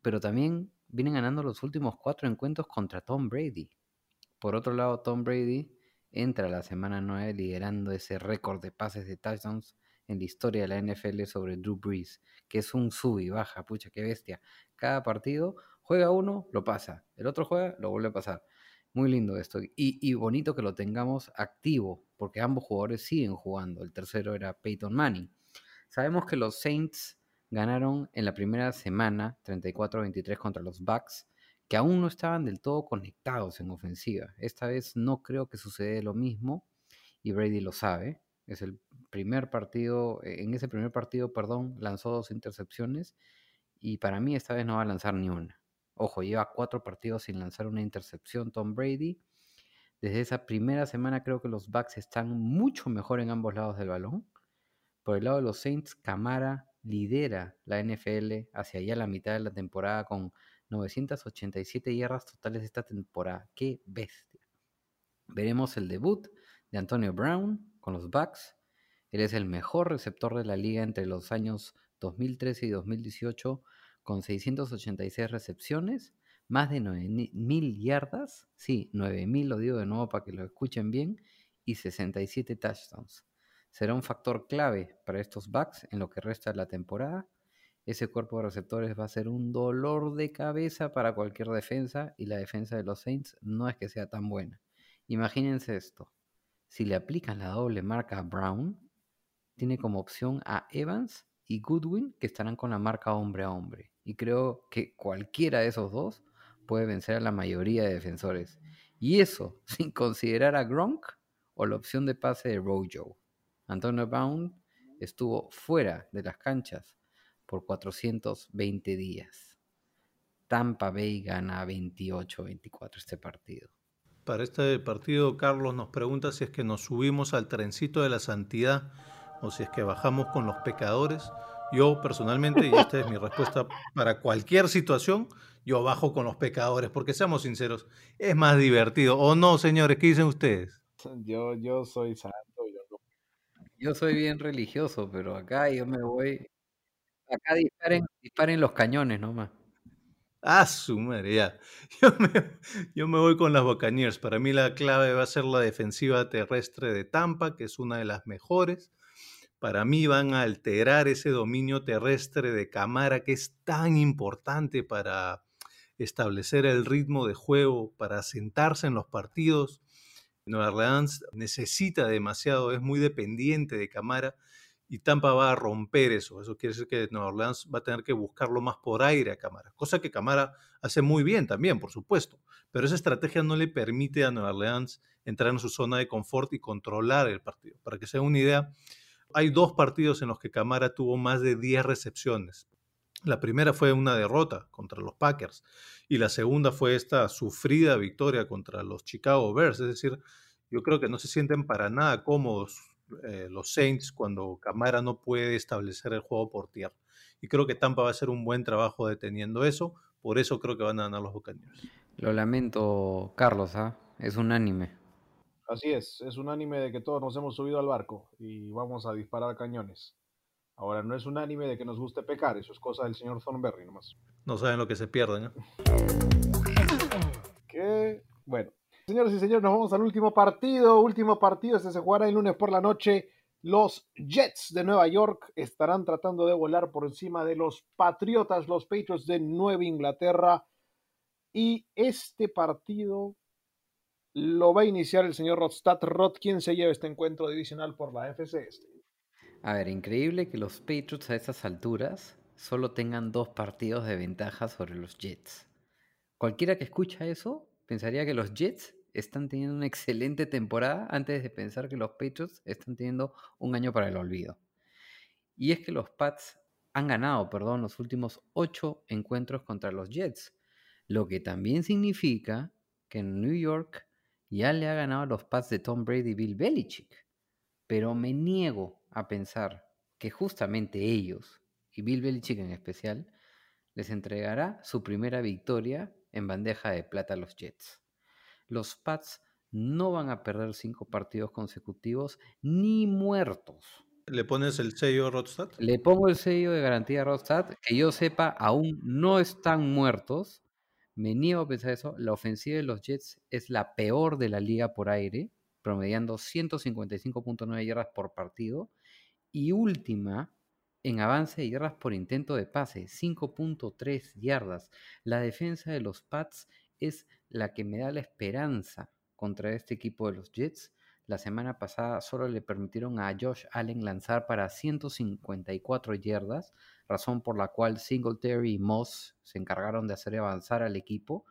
pero también vienen ganando los últimos cuatro encuentros contra Tom Brady. Por otro lado, Tom Brady entra la semana 9 liderando ese récord de pases de touchdowns en la historia de la NFL sobre Drew Brees, que es un sub y baja, pucha, qué bestia. Cada partido juega uno, lo pasa, el otro juega, lo vuelve a pasar. Muy lindo esto. Y, y bonito que lo tengamos activo, porque ambos jugadores siguen jugando. El tercero era Peyton Manning. Sabemos que los Saints ganaron en la primera semana 34-23 contra los Bucks, que aún no estaban del todo conectados en ofensiva. Esta vez no creo que suceda lo mismo y Brady lo sabe. Es el primer partido, e, en ese primer partido, perdón, lanzó dos intercepciones y para mí esta vez no va a lanzar ni una. Ojo, lleva cuatro partidos sin lanzar una intercepción Tom Brady. Desde esa primera semana creo que los Bucks están mucho mejor en ambos lados del balón. Por el lado de los Saints, Camara lidera la NFL hacia allá la mitad de la temporada con 987 yardas totales esta temporada. ¡Qué bestia! Veremos el debut de Antonio Brown con los Bucks. Él es el mejor receptor de la liga entre los años 2013 y 2018 con 686 recepciones, más de 9000 yardas, sí, 9000 lo digo de nuevo para que lo escuchen bien, y 67 touchdowns. Será un factor clave para estos Bucks en lo que resta de la temporada. Ese cuerpo de receptores va a ser un dolor de cabeza para cualquier defensa y la defensa de los Saints no es que sea tan buena. Imagínense esto. Si le aplican la doble marca a Brown, tiene como opción a Evans y Goodwin que estarán con la marca hombre a hombre. Y creo que cualquiera de esos dos puede vencer a la mayoría de defensores. Y eso sin considerar a Gronk o la opción de pase de Rojo. Antonio Brown estuvo fuera de las canchas por 420 días. Tampa Bay gana 28-24 este partido. Para este partido, Carlos nos pregunta si es que nos subimos al trencito de la santidad o si es que bajamos con los pecadores. Yo personalmente, y esta es mi respuesta para cualquier situación, yo bajo con los pecadores, porque seamos sinceros, es más divertido. ¿O no, señores? ¿Qué dicen ustedes? Yo, yo soy santo. Yo, soy bien religioso, pero acá yo me voy. Acá disparen, disparen los cañones nomás. Ah, su madre, ya. Yo me, yo me voy con las Buccaneers. Para mí la clave va a ser la defensiva terrestre de Tampa, que es una de las mejores para mí van a alterar ese dominio terrestre de Camara que es tan importante para establecer el ritmo de juego, para sentarse en los partidos. Nueva Orleans necesita demasiado, es muy dependiente de Camara y Tampa va a romper eso. Eso quiere decir que Nueva Orleans va a tener que buscarlo más por aire a Camara, cosa que Camara hace muy bien también, por supuesto. Pero esa estrategia no le permite a Nueva Orleans entrar en su zona de confort y controlar el partido. Para que se una idea, hay dos partidos en los que Camara tuvo más de 10 recepciones. La primera fue una derrota contra los Packers y la segunda fue esta sufrida victoria contra los Chicago Bears. Es decir, yo creo que no se sienten para nada cómodos eh, los Saints cuando Camara no puede establecer el juego por tierra. Y creo que Tampa va a hacer un buen trabajo deteniendo eso. Por eso creo que van a ganar los Buccaneers. Lo lamento, Carlos, ¿ah? es unánime. Así es, es un anime de que todos nos hemos subido al barco y vamos a disparar cañones. Ahora, no es un anime de que nos guste pecar, eso es cosa del señor Thornberry nomás. No saben lo que se pierden, ¿eh? Que, bueno. Señores y señores, nos vamos al último partido. Último partido, este se jugará el lunes por la noche. Los Jets de Nueva York estarán tratando de volar por encima de los Patriotas, los Patriots de Nueva Inglaterra. Y este partido lo va a iniciar el señor Rodstad. Rod, ¿quién se lleva este encuentro divisional por la FC este? A ver, increíble que los Patriots a estas alturas solo tengan dos partidos de ventaja sobre los Jets. Cualquiera que escucha eso pensaría que los Jets están teniendo una excelente temporada antes de pensar que los Patriots están teniendo un año para el olvido. Y es que los Pats han ganado, perdón, los últimos ocho encuentros contra los Jets, lo que también significa que en New York ya le ha ganado a los Pats de Tom Brady y Bill Belichick. Pero me niego a pensar que justamente ellos, y Bill Belichick en especial, les entregará su primera victoria en bandeja de plata a los Jets. Los Pats no van a perder cinco partidos consecutivos ni muertos. ¿Le pones el sello a Rodstad? Le pongo el sello de garantía a Rodstad. Que yo sepa, aún no están muertos. Me niego a pensar eso. La ofensiva de los Jets es la peor de la liga por aire, promediando 155.9 yardas por partido. Y última en avance de yardas por intento de pase, 5.3 yardas. La defensa de los Pats es la que me da la esperanza contra este equipo de los Jets. La semana pasada solo le permitieron a Josh Allen lanzar para 154 yardas, razón por la cual Singletary y Moss se encargaron de hacer avanzar al equipo.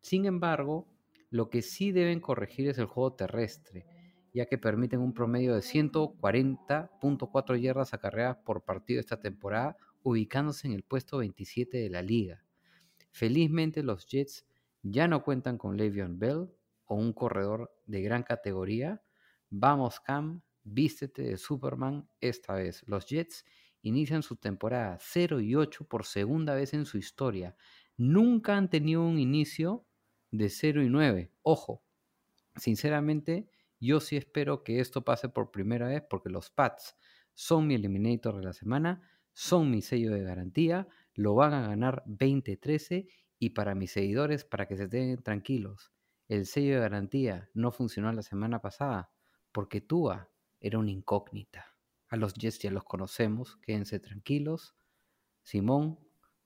Sin embargo, lo que sí deben corregir es el juego terrestre, ya que permiten un promedio de 140.4 yardas acarreadas por partido esta temporada, ubicándose en el puesto 27 de la liga. Felizmente los Jets ya no cuentan con Le'Veon Bell o un corredor de gran categoría. Vamos Cam, vístete de Superman esta vez. Los Jets inician su temporada 0 y 8 por segunda vez en su historia. Nunca han tenido un inicio de 0 y 9. Ojo, sinceramente, yo sí espero que esto pase por primera vez porque los Pats son mi eliminator de la semana, son mi sello de garantía, lo van a ganar 20-13 y para mis seguidores, para que se estén tranquilos, el sello de garantía no funcionó la semana pasada porque Tua era una incógnita. A los Jets ya los conocemos, quédense tranquilos. Simón,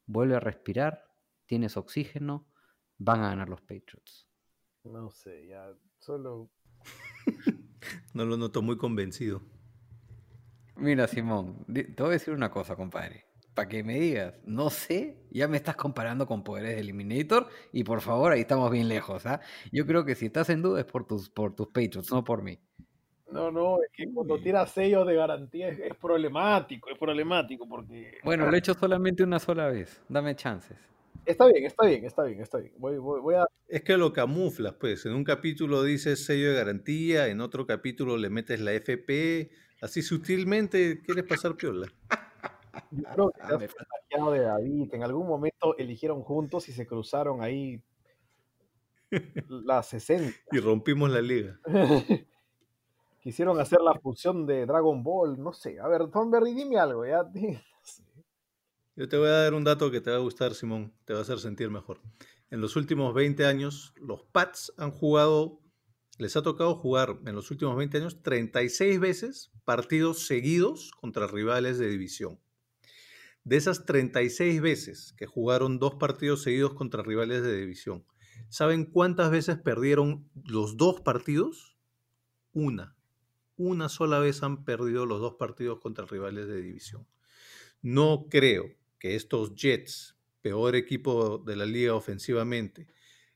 vuelve a respirar, tienes oxígeno, van a ganar los Patriots. No sé, ya solo... no lo noto muy convencido. Mira, Simón, te voy a decir una cosa, compadre. Para que me digas, no sé, ya me estás comparando con poderes de Eliminator y por favor, ahí estamos bien lejos. ¿ah? Yo creo que si estás en duda es por tus, por tus Patriots, no por mí. No, no, es que cuando tiras sellos de garantía es, problemático, es problemático porque... Bueno, lo he hecho solamente una sola vez, dame chances. Está bien, está bien, está bien, está bien. Voy, voy, a... Es que lo camuflas, pues. En un capítulo dices sello de garantía, en otro capítulo le metes la FP, así sutilmente quieres pasar piola. Yo creo que de David, en algún momento eligieron juntos y se cruzaron ahí las 60. Y rompimos la liga. Quisieron hacer la fusión de Dragon Ball, no sé. A ver, Thornberry, dime algo, ya. Yo te voy a dar un dato que te va a gustar, Simón, te va a hacer sentir mejor. En los últimos 20 años, los Pats han jugado, les ha tocado jugar en los últimos 20 años 36 veces partidos seguidos contra rivales de división. De esas 36 veces que jugaron dos partidos seguidos contra rivales de división, ¿saben cuántas veces perdieron los dos partidos? Una. Una sola vez han perdido los dos partidos contra rivales de división. No creo que estos Jets, peor equipo de la liga ofensivamente,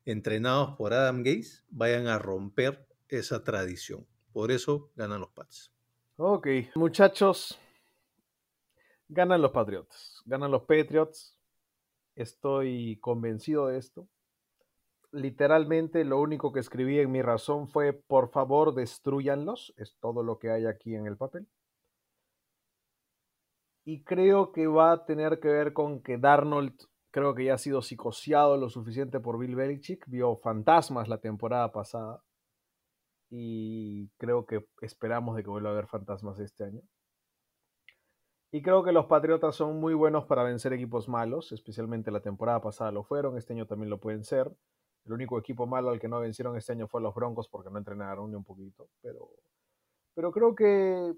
entrenados por Adam Gaze, vayan a romper esa tradición. Por eso ganan los Pats. Ok, muchachos, ganan los Patriots. Ganan los Patriots. Estoy convencido de esto. Literalmente lo único que escribí en mi razón fue, por favor, destruyanlos. Es todo lo que hay aquí en el papel y creo que va a tener que ver con que Darnold creo que ya ha sido psicoseado lo suficiente por Bill Belichick, vio fantasmas la temporada pasada y creo que esperamos de que vuelva a haber fantasmas este año. Y creo que los Patriotas son muy buenos para vencer equipos malos, especialmente la temporada pasada lo fueron, este año también lo pueden ser. El único equipo malo al que no vencieron este año fue los Broncos porque no entrenaron ni un poquito, pero, pero creo que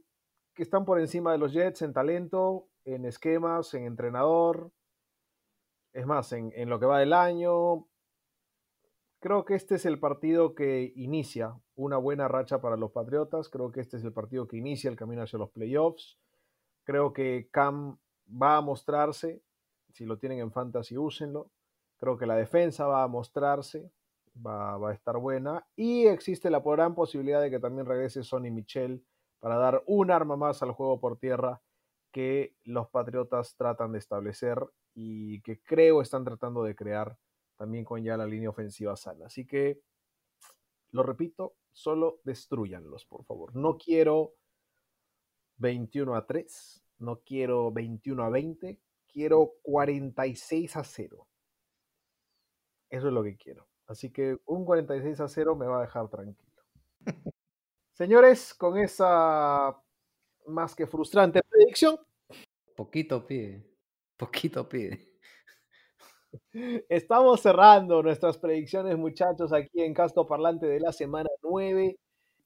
que están por encima de los Jets en talento, en esquemas, en entrenador. Es más, en, lo que va del año. Creo que este es el partido que inicia una buena racha para los Patriotas. Creo que este es el partido que inicia el camino hacia los playoffs. Creo que Cam va a mostrarse. Si lo tienen en fantasy, úsenlo. Creo que la defensa va a mostrarse. Va, va a estar buena. Y existe la gran posibilidad de que también regrese Sonny Michel para dar un arma más al juego por tierra que los Patriotas tratan de establecer y que creo están tratando de crear también con ya la línea ofensiva sana. Así que, lo repito, solo destruyanlos, por favor. No quiero 21 a 3, no quiero 21 a 20, quiero 46 a 0. Eso es lo que quiero. Así que un 46 a 0 me va a dejar tranquilo. Señores, con esa más que frustrante predicción. Poquito pide, poquito pide. Estamos cerrando nuestras predicciones, muchachos, aquí en Casco Parlante de la semana 9.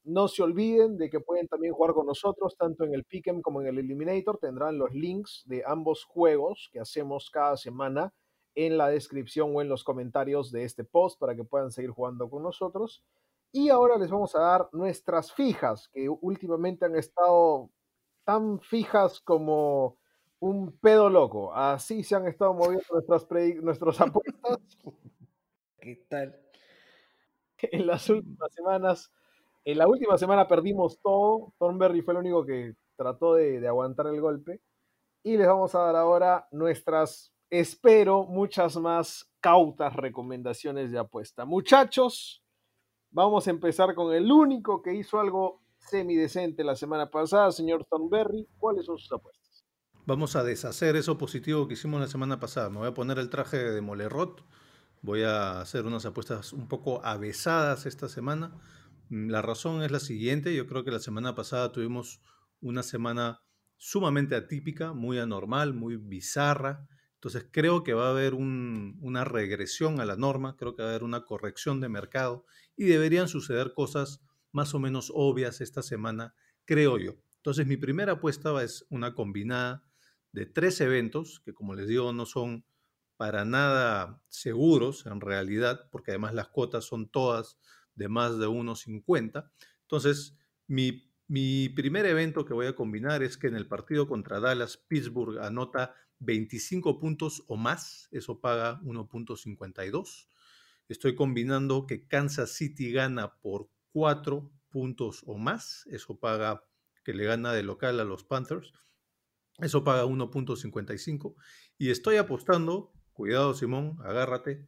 No se olviden de que pueden también jugar con nosotros, tanto en el Pick'em como en el Eliminator. Tendrán los links de ambos juegos que hacemos cada semana en la descripción o en los comentarios de este post para que puedan seguir jugando con nosotros. Y ahora les vamos a dar nuestras fijas, que últimamente han estado tan fijas como un pedo loco. Así se han estado moviendo nuestras, nuestras apuestas. ¿Qué tal? en las últimas semanas. En la última semana perdimos todo. Thornberry fue el único que trató de, de aguantar el golpe. Y les vamos a dar ahora nuestras, espero, muchas más cautas recomendaciones de apuesta. Muchachos, vamos a empezar con el único que hizo algo semidecente la semana pasada, señor Thornberry. ¿Cuáles son sus apuestas? Vamos a deshacer eso positivo que hicimos la semana pasada. Me voy a poner el traje de Molerot. Voy a hacer unas apuestas un poco avesadas esta semana. Mm, La razón es la siguiente. Yo creo que la semana pasada tuvimos una semana sumamente atípica, muy anormal, muy bizarra. Entonces creo que va a haber un- una regresión a la norma, creo que va a haber una corrección de mercado y deberían suceder cosas más o menos obvias esta semana, creo yo. Entonces mi primera apuesta es una combinada de tres eventos que como les digo no son para nada seguros en realidad, porque además las cuotas son todas de más de 1.50. Entonces, mi, mi primer evento que voy a combinar es que en el partido contra Dallas, Pittsburgh anota 25 puntos o más, eso paga 1.52. Estoy combinando que Kansas City gana por 4 puntos o más, eso paga que le gana de local a los Panthers, eso paga 1.55. Y estoy apostando, cuidado Simón, agárrate,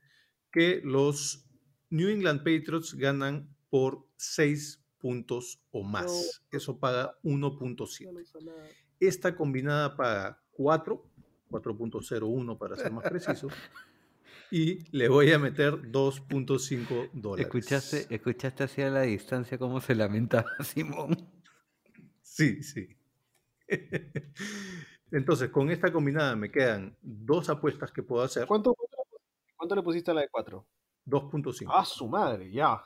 que los New England Patriots ganan por 6 puntos o más. Eso paga 1.7. Esta combinada paga 4, 4.01 para ser más preciso. Y le voy a meter 2.5 dólares. ¿Escuchaste, escuchaste hacia la distancia cómo se lamentaba Simón? Sí, sí. Entonces, con esta combinada me quedan dos apuestas que puedo hacer. ¿Cuánto, cuánto, le pus- cuánto le pusiste a la de 4? 2.5. Ah, su madre, ya.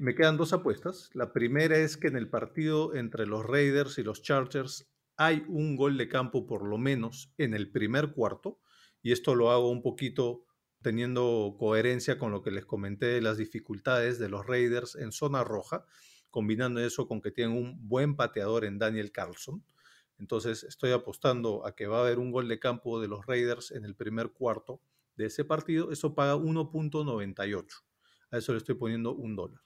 Me quedan dos apuestas. La primera es que en el partido entre los Raiders y los Chargers hay un gol de campo por lo menos en el primer cuarto. Y esto lo hago un poquito teniendo coherencia con lo que les comenté de las dificultades de los Raiders en zona roja, combinando eso con que tienen un buen pateador en Daniel Carlson. Entonces estoy apostando a que va a haber un gol de campo de los Raiders en el primer cuarto de ese partido. Eso paga 1.98. A eso le estoy poniendo un dólar.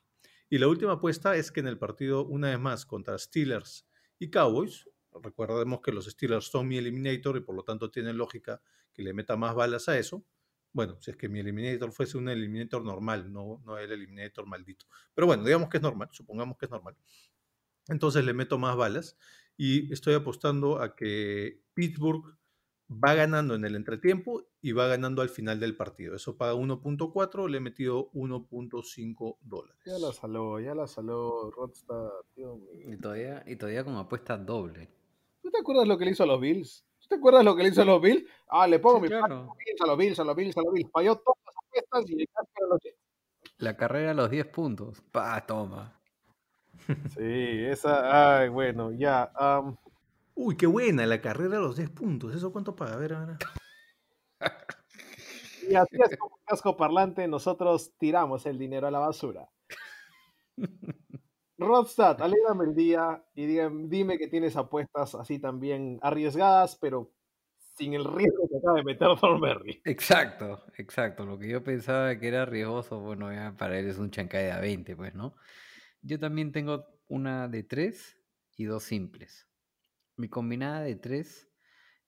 Y la última apuesta es que en el partido, una vez más, contra Steelers y Cowboys, recordemos que los Steelers son mi eliminator y por lo tanto tiene lógica que le meta más balas a eso. Bueno, si es que mi eliminator fuese un eliminator normal, no, no el eliminator maldito. Pero bueno, digamos que es normal, supongamos que es normal. Entonces le meto más balas y estoy apostando a que Pittsburgh va ganando en el entretiempo y va ganando al final del partido. Eso paga 1.4, le he metido 1.5 dólares. Ya la saló, ya la saló mío. Y todavía, y todavía con apuesta doble. ¿Tú te acuerdas lo que le hizo a los Bills? ¿Tú te acuerdas lo que le hizo a los Bills? Ah, le pongo Sí, mi claro. a los Bills, a los Bills, a los Bills, a. Falló todas las apuestas y le cascaron los. La carrera a los 10 puntos. Pa, toma. Sí, esa, ay, bueno, ya. Uy, qué buena la carrera a los 10 puntos. ¿Eso cuánto paga? A ver, ahora. y así es como casco parlante, nosotros tiramos el dinero a la basura. Rodstad, alégrame el día y dime que tienes apuestas así también arriesgadas, pero sin el riesgo que acaba de meter Thornberry. Exacto, exacto. Lo que yo pensaba que era riesgoso, bueno, ya para él es un chancay de a 20, pues, ¿no? Yo también tengo una de 3 y dos simples. Mi combinada de 3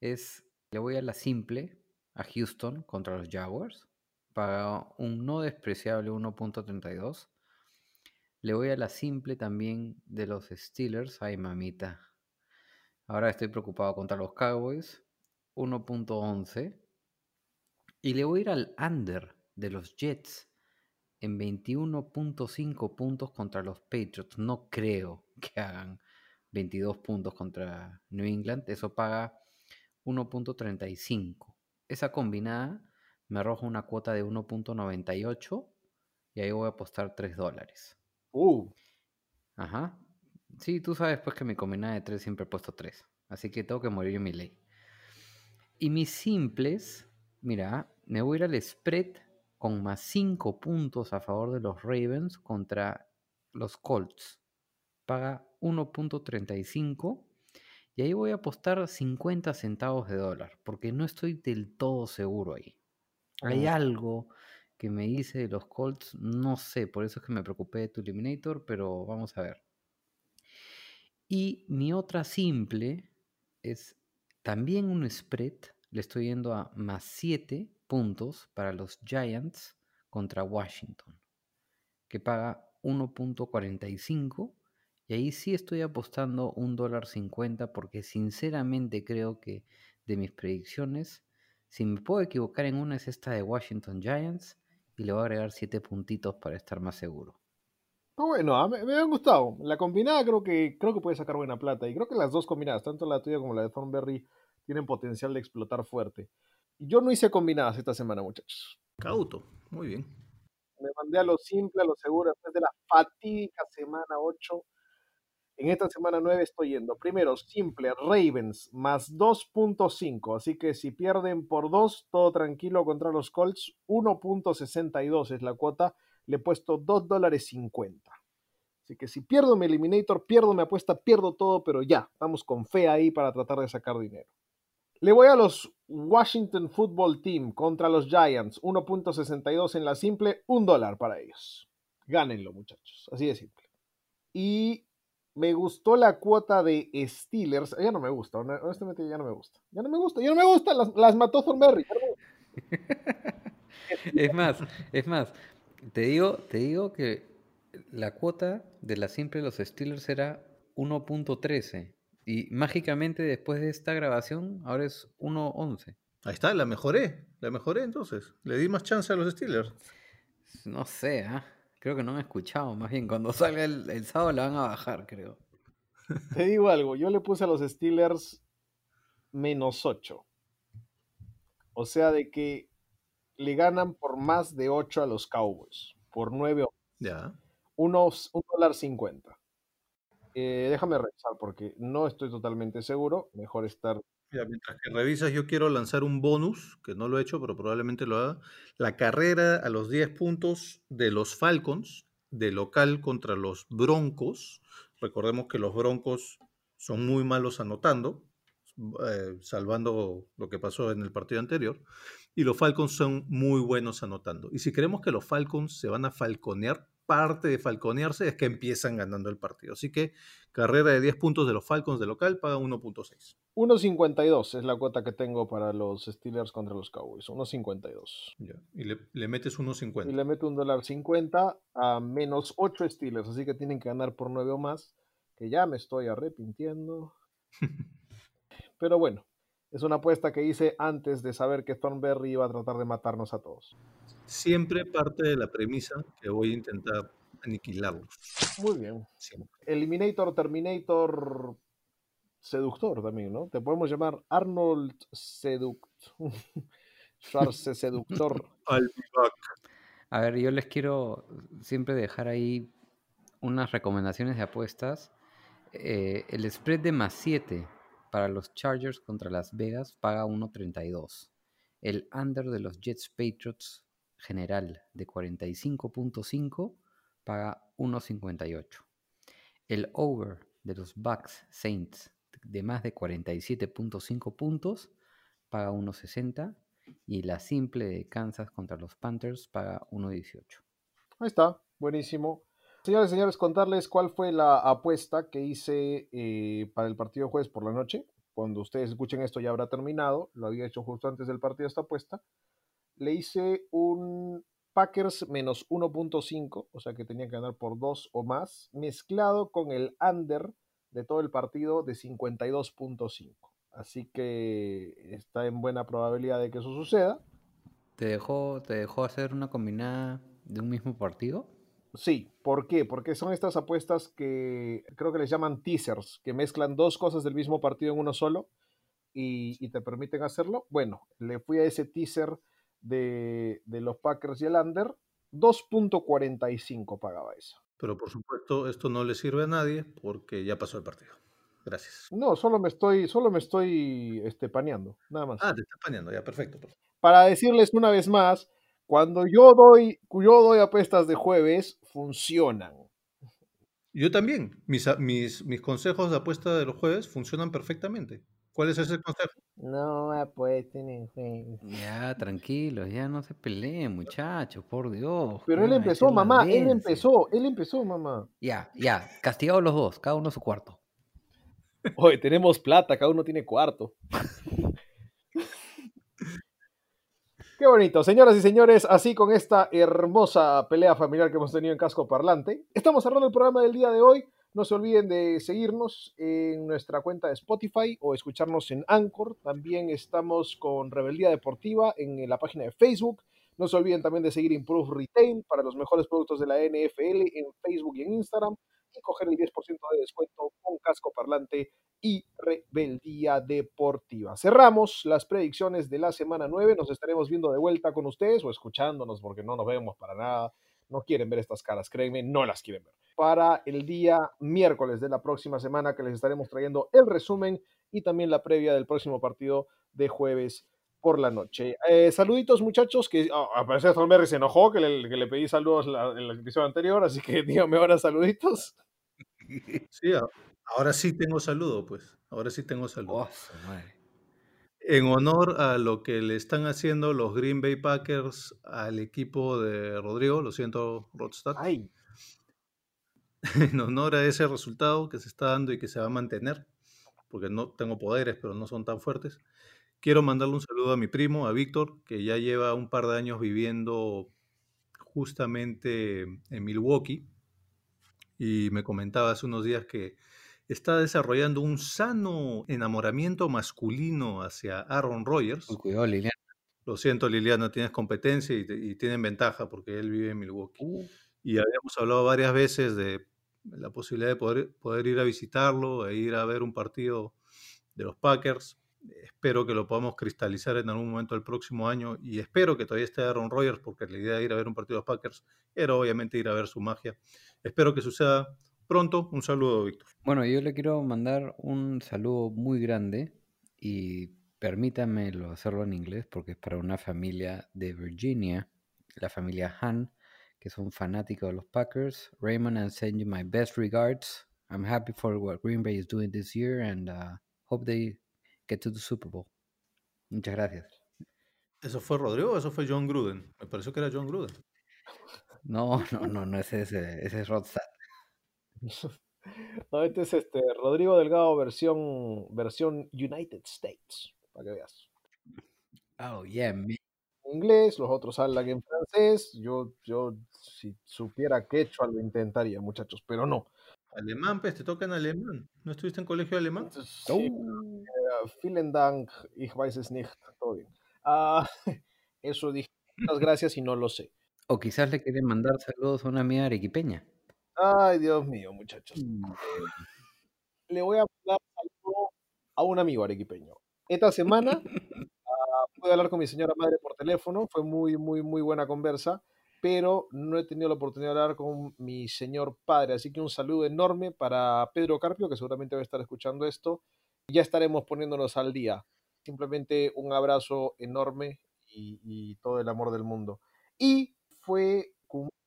es, le voy a la simple, a Houston contra los Jaguars, para un no despreciable 1.32. Le voy a la simple también de los Steelers, ay mamita. Ahora estoy preocupado contra los Cowboys, 1.11. Y le voy a ir al under de los Jets en 21.5 puntos contra los Patriots. No creo que hagan 22 puntos contra New England. Eso paga 1.35. Esa combinada me arroja una cuota de 1.98 y ahí voy a apostar 3 dólares. Uh, Ajá. Sí, tú sabes pues que mi combinada de 3 siempre he puesto 3. Así que tengo que morir en mi ley. Y mis simples, mira, me voy a ir al spread con más 5 puntos a favor de los Ravens contra los Colts. Paga 1.35 y ahí voy a apostar 50 centavos de dólar porque no estoy del todo seguro ahí. Hay Oh. algo que me hice de los Colts, no sé, por eso es que me preocupé de tu Eliminator, pero vamos a ver. Y mi otra simple es también un spread, le estoy yendo a más 7 puntos para los Giants contra Washington, que paga 1.45 y ahí sí estoy apostando un dólar 50 porque sinceramente creo que de mis predicciones, si me puedo equivocar en una es esta de Washington Giants y le voy a agregar 7 puntitos para estar más seguro. bueno, me, me, han gustado. La combinada creo que creo que puede sacar buena plata y creo que las dos combinadas, tanto la tuya como la de Thornberry, tienen potencial de explotar fuerte. Yo no hice combinadas esta semana, muchachos. Cauto, muy bien. Me mandé a lo simple, a lo seguro, después de la fatídica semana 8. En esta semana 9 estoy yendo. Primero, simple, Ravens, más 2.5. Así que si pierden por 2, todo tranquilo contra los Colts. 1.62 es la cuota. Le he puesto 2 dólares 50. Así que si pierdo mi Eliminator, pierdo mi apuesta, pierdo todo, pero ya, estamos con fe ahí para tratar de sacar dinero. Le voy a los Washington Football Team contra los Giants, 1.62 en la simple, un dólar para ellos. Gánenlo, muchachos, así de simple. Y me gustó la cuota de Steelers, ya no me gusta, honestamente ya no me gusta. Ya no me gusta, ya no me gusta, las, las mató Thornberry. es más, es más, te digo, te digo que la cuota de la simple de los Steelers era 1.13 y mágicamente después de esta grabación, ahora es 1.11. Ahí está, la mejoré. La mejoré entonces. Le di más chance a los Steelers. No sé, ¿ah? Creo que no me he escuchado. Más bien, cuando salga el, sábado la van a bajar, creo. Te digo algo, yo le puse a los Steelers menos 8. O sea, de que le ganan por más de 8 a los Cowboys. Por 9 Ya. Unos, un dólar 50. Eh, déjame revisar porque no estoy totalmente seguro. Mejor estar. Mientras que revisas, yo quiero lanzar un bonus, que no lo he hecho, pero probablemente lo haga. La carrera a los 10 puntos de los Falcons, de local contra los Broncos. Recordemos que los Broncos son muy malos anotando, eh, salvando lo que pasó en el partido anterior. Y los Falcons son muy buenos anotando. Y si creemos que los Falcons se van a falconear, parte de falconearse es que empiezan ganando el partido. Así que carrera de 10 puntos de los Falcons de local paga 1.6. 1.52 es la cuota que tengo para los Steelers contra los Cowboys. 1.52. Y le, metes 1.50. Y le meto un dólar 50 a menos 8 Steelers. Así que tienen que ganar por 9 o más. Que ya me estoy arrepintiendo. Pero bueno, es una apuesta que hice antes de saber que Thornberry iba a tratar de matarnos a todos siempre parte de la premisa que voy a intentar aniquilarlos. Muy bien. Eliminator, Terminator, Seductor también, ¿no? Te podemos llamar Arnold Seduct. Schwarze Seductor. A ver, yo les quiero siempre dejar ahí unas recomendaciones de apuestas. Eh, el spread de más 7 para los Chargers contra Las Vegas paga 1.32. El under de los Jets Patriots general de 45.5 paga 1.58. El over de los Bucks Saints de más de 47.5 puntos paga 1.60 y la simple de Kansas contra los Panthers paga 1.18. Ahí está, buenísimo. Señores, señores, contarles cuál fue la apuesta que hice eh, para el partido jueves por la noche. Cuando ustedes escuchen esto ya habrá terminado. Lo había hecho justo antes del partido esta apuesta le hice un Packers menos 1.5, o sea que tenía que ganar por 2 o más, mezclado con el under de todo el partido de 52.5. Así que está en buena probabilidad de que eso suceda. ¿Te dejó, ¿Te dejó hacer una combinada de un mismo partido? Sí, ¿por qué? Porque son estas apuestas que creo que les llaman teasers, que mezclan dos cosas del mismo partido en uno solo y, y te permiten hacerlo. Bueno, le fui a ese teaser de, los Packers y el under, 2.45 pagaba eso. Pero por supuesto, esto no le sirve a nadie porque ya pasó el partido. Gracias. No, solo me estoy, solo me estoy este, paneando, nada más. Ah, te está paneando, ya, perfecto. Para decirles una vez más, cuando yo doy, yo doy apuestas de jueves, funcionan. Yo también. Mis, mis, mis consejos de apuesta de los jueves funcionan perfectamente. ¿Cuál es ese consejo? No apuesten en juego. Ya, tranquilos, ya no se peleen, muchachos, por Dios. Pero él empezó, mamá, él empezó, él empezó, mamá. Ya, ya, castigados los dos, cada uno a su cuarto. Oye, tenemos plata, cada uno tiene cuarto. Qué bonito, señoras y señores, así con esta hermosa pelea familiar que hemos tenido en Casco Parlante. Estamos cerrando el programa del día de hoy. No se olviden de seguirnos en nuestra cuenta de Spotify o escucharnos en Anchor. También estamos con Rebeldía Deportiva en la página de Facebook. No se olviden también de seguir Improve Retail para los mejores productos de la NFL en Facebook y en Instagram. Y coger el 10% de descuento con Casco Parlante y Rebeldía Deportiva. Cerramos las predicciones de la semana 9. Nos estaremos viendo de vuelta con ustedes o escuchándonos porque no nos vemos para nada. No quieren ver estas caras, créanme, no las quieren ver. Para el día miércoles de la próxima semana que les estaremos trayendo el resumen y también la previa del próximo partido de jueves por la noche. Eh, saluditos muchachos, que oh, al parecer Thornberry se enojó que le, que le pedí saludos la- en la episodio anterior, así que dígame ahora saluditos. Sí, a- ahora sí tengo saludo, pues. Ahora sí tengo saludo. Oh. En honor a lo que le están haciendo los Green Bay Packers al equipo de Rodrigo, lo siento, Rodstad, en honor a ese resultado que se está dando y que se va a mantener, porque no tengo poderes, pero no son tan fuertes, quiero mandarle un saludo a mi primo, a Víctor, que ya lleva un par de años viviendo justamente en Milwaukee. Y me comentaba hace unos días que está desarrollando un sano enamoramiento masculino hacia Aaron Rodgers. Cuidado, Liliana. Lo siento, Liliana, tienes competencia y, y tienen ventaja porque él vive en Milwaukee. Uh, Y habíamos hablado varias veces de la posibilidad de poder, poder ir a visitarlo, e ir a ver un partido de los Packers. Espero que lo podamos cristalizar en algún momento del próximo año y espero que todavía esté Aaron Rodgers porque la idea de ir a ver un partido de los Packers era obviamente ir a ver su magia. Espero que suceda pronto. Un saludo, Víctor. Bueno, yo le quiero mandar un saludo muy grande y permítanmelo hacerlo en inglés porque es para una familia de Virginia, la familia Han, que son fanáticos de los Packers. Raymond, I send you my best regards. I'm happy for what Green Bay is doing this year and uh, hope they get to the Super Bowl. Muchas gracias. ¿Eso fue Rodrigo o eso fue John Gruden? Me pareció que era John Gruden. No, no, no, no es ese, ese es Rodstad. no, este es este Rodrigo Delgado versión, versión United States, para que veas. Oh, yeah, man. En inglés, los otros hablan en francés. Yo, yo si supiera quechua lo intentaría, muchachos, pero no. Alemán, pues te toca en alemán. ¿No estuviste en colegio alemán? Entonces, sí, Oh. eh, vielen Dank, ich weiß es nicht. Todo bien. Ah, eso dije. Muchas gracias y no lo sé. O quizás le quieren mandar saludos a una amiga arequipeña. Ay, Dios mío, muchachos. Mm. Le voy a saludo a un amigo arequipeño. Esta semana ah, pude hablar con mi señora madre por teléfono, fue muy, muy, muy buena conversa, pero no he tenido la oportunidad de hablar con mi señor padre, así que un saludo enorme para Pedro Carpio, que seguramente va a estar escuchando esto. Ya estaremos poniéndonos al día. Simplemente un abrazo enorme y, y todo el amor del mundo. Y fue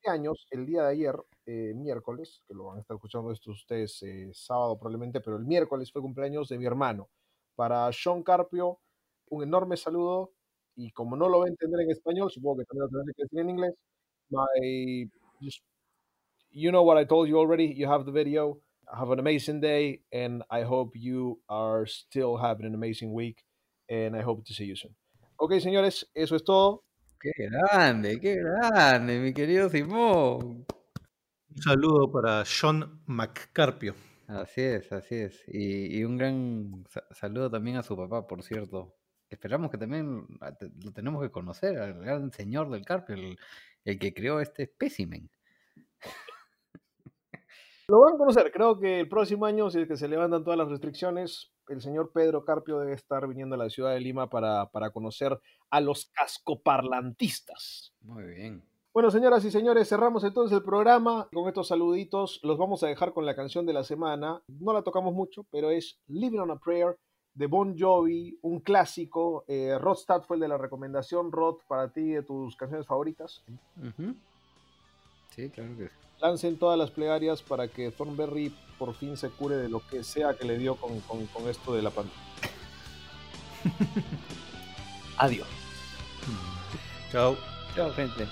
cumpleaños el día de ayer, eh, miércoles, que lo van a estar escuchando esto ustedes eh, sábado probablemente, pero el miércoles fue cumpleaños de mi hermano. Para Sean Carpio, un enorme saludo y como no lo va a entender en español, supongo que también lo tendré que decir en inglés. My, you know what I told you already. You have the video. Have an amazing day, and I hope you are still having an amazing week. And I hope to see you soon. Ok, señores, eso es todo. Qué grande, qué grande, mi querido Simón. Un saludo para Sean McCarpio. Así es, así es. Y, y un gran sa- saludo también a su papá, por cierto. Esperamos que también lo tenemos que conocer, al gran señor del Carpio, el, el que creó este espécimen. Lo van a conocer. Creo que el próximo año, si es que se levantan todas las restricciones, el señor Pedro Carpio debe estar viniendo a la ciudad de Lima para, para conocer a los cascoparlantistas. Muy bien. Bueno, señoras y señores, cerramos entonces el programa con estos saluditos. Los vamos a dejar con la canción de la semana. No la tocamos mucho, pero es Living on a Prayer de Bon Jovi, un clásico. Eh, Rodstad fue el de la recomendación. Rod, para ti, de tus canciones favoritas. Sí, claro que sí. Lancen todas las plegarias para que Thornberry por fin se cure de lo que sea que le dio con, con- con esto de la pandemia. Adiós. Chao. Chao, gente.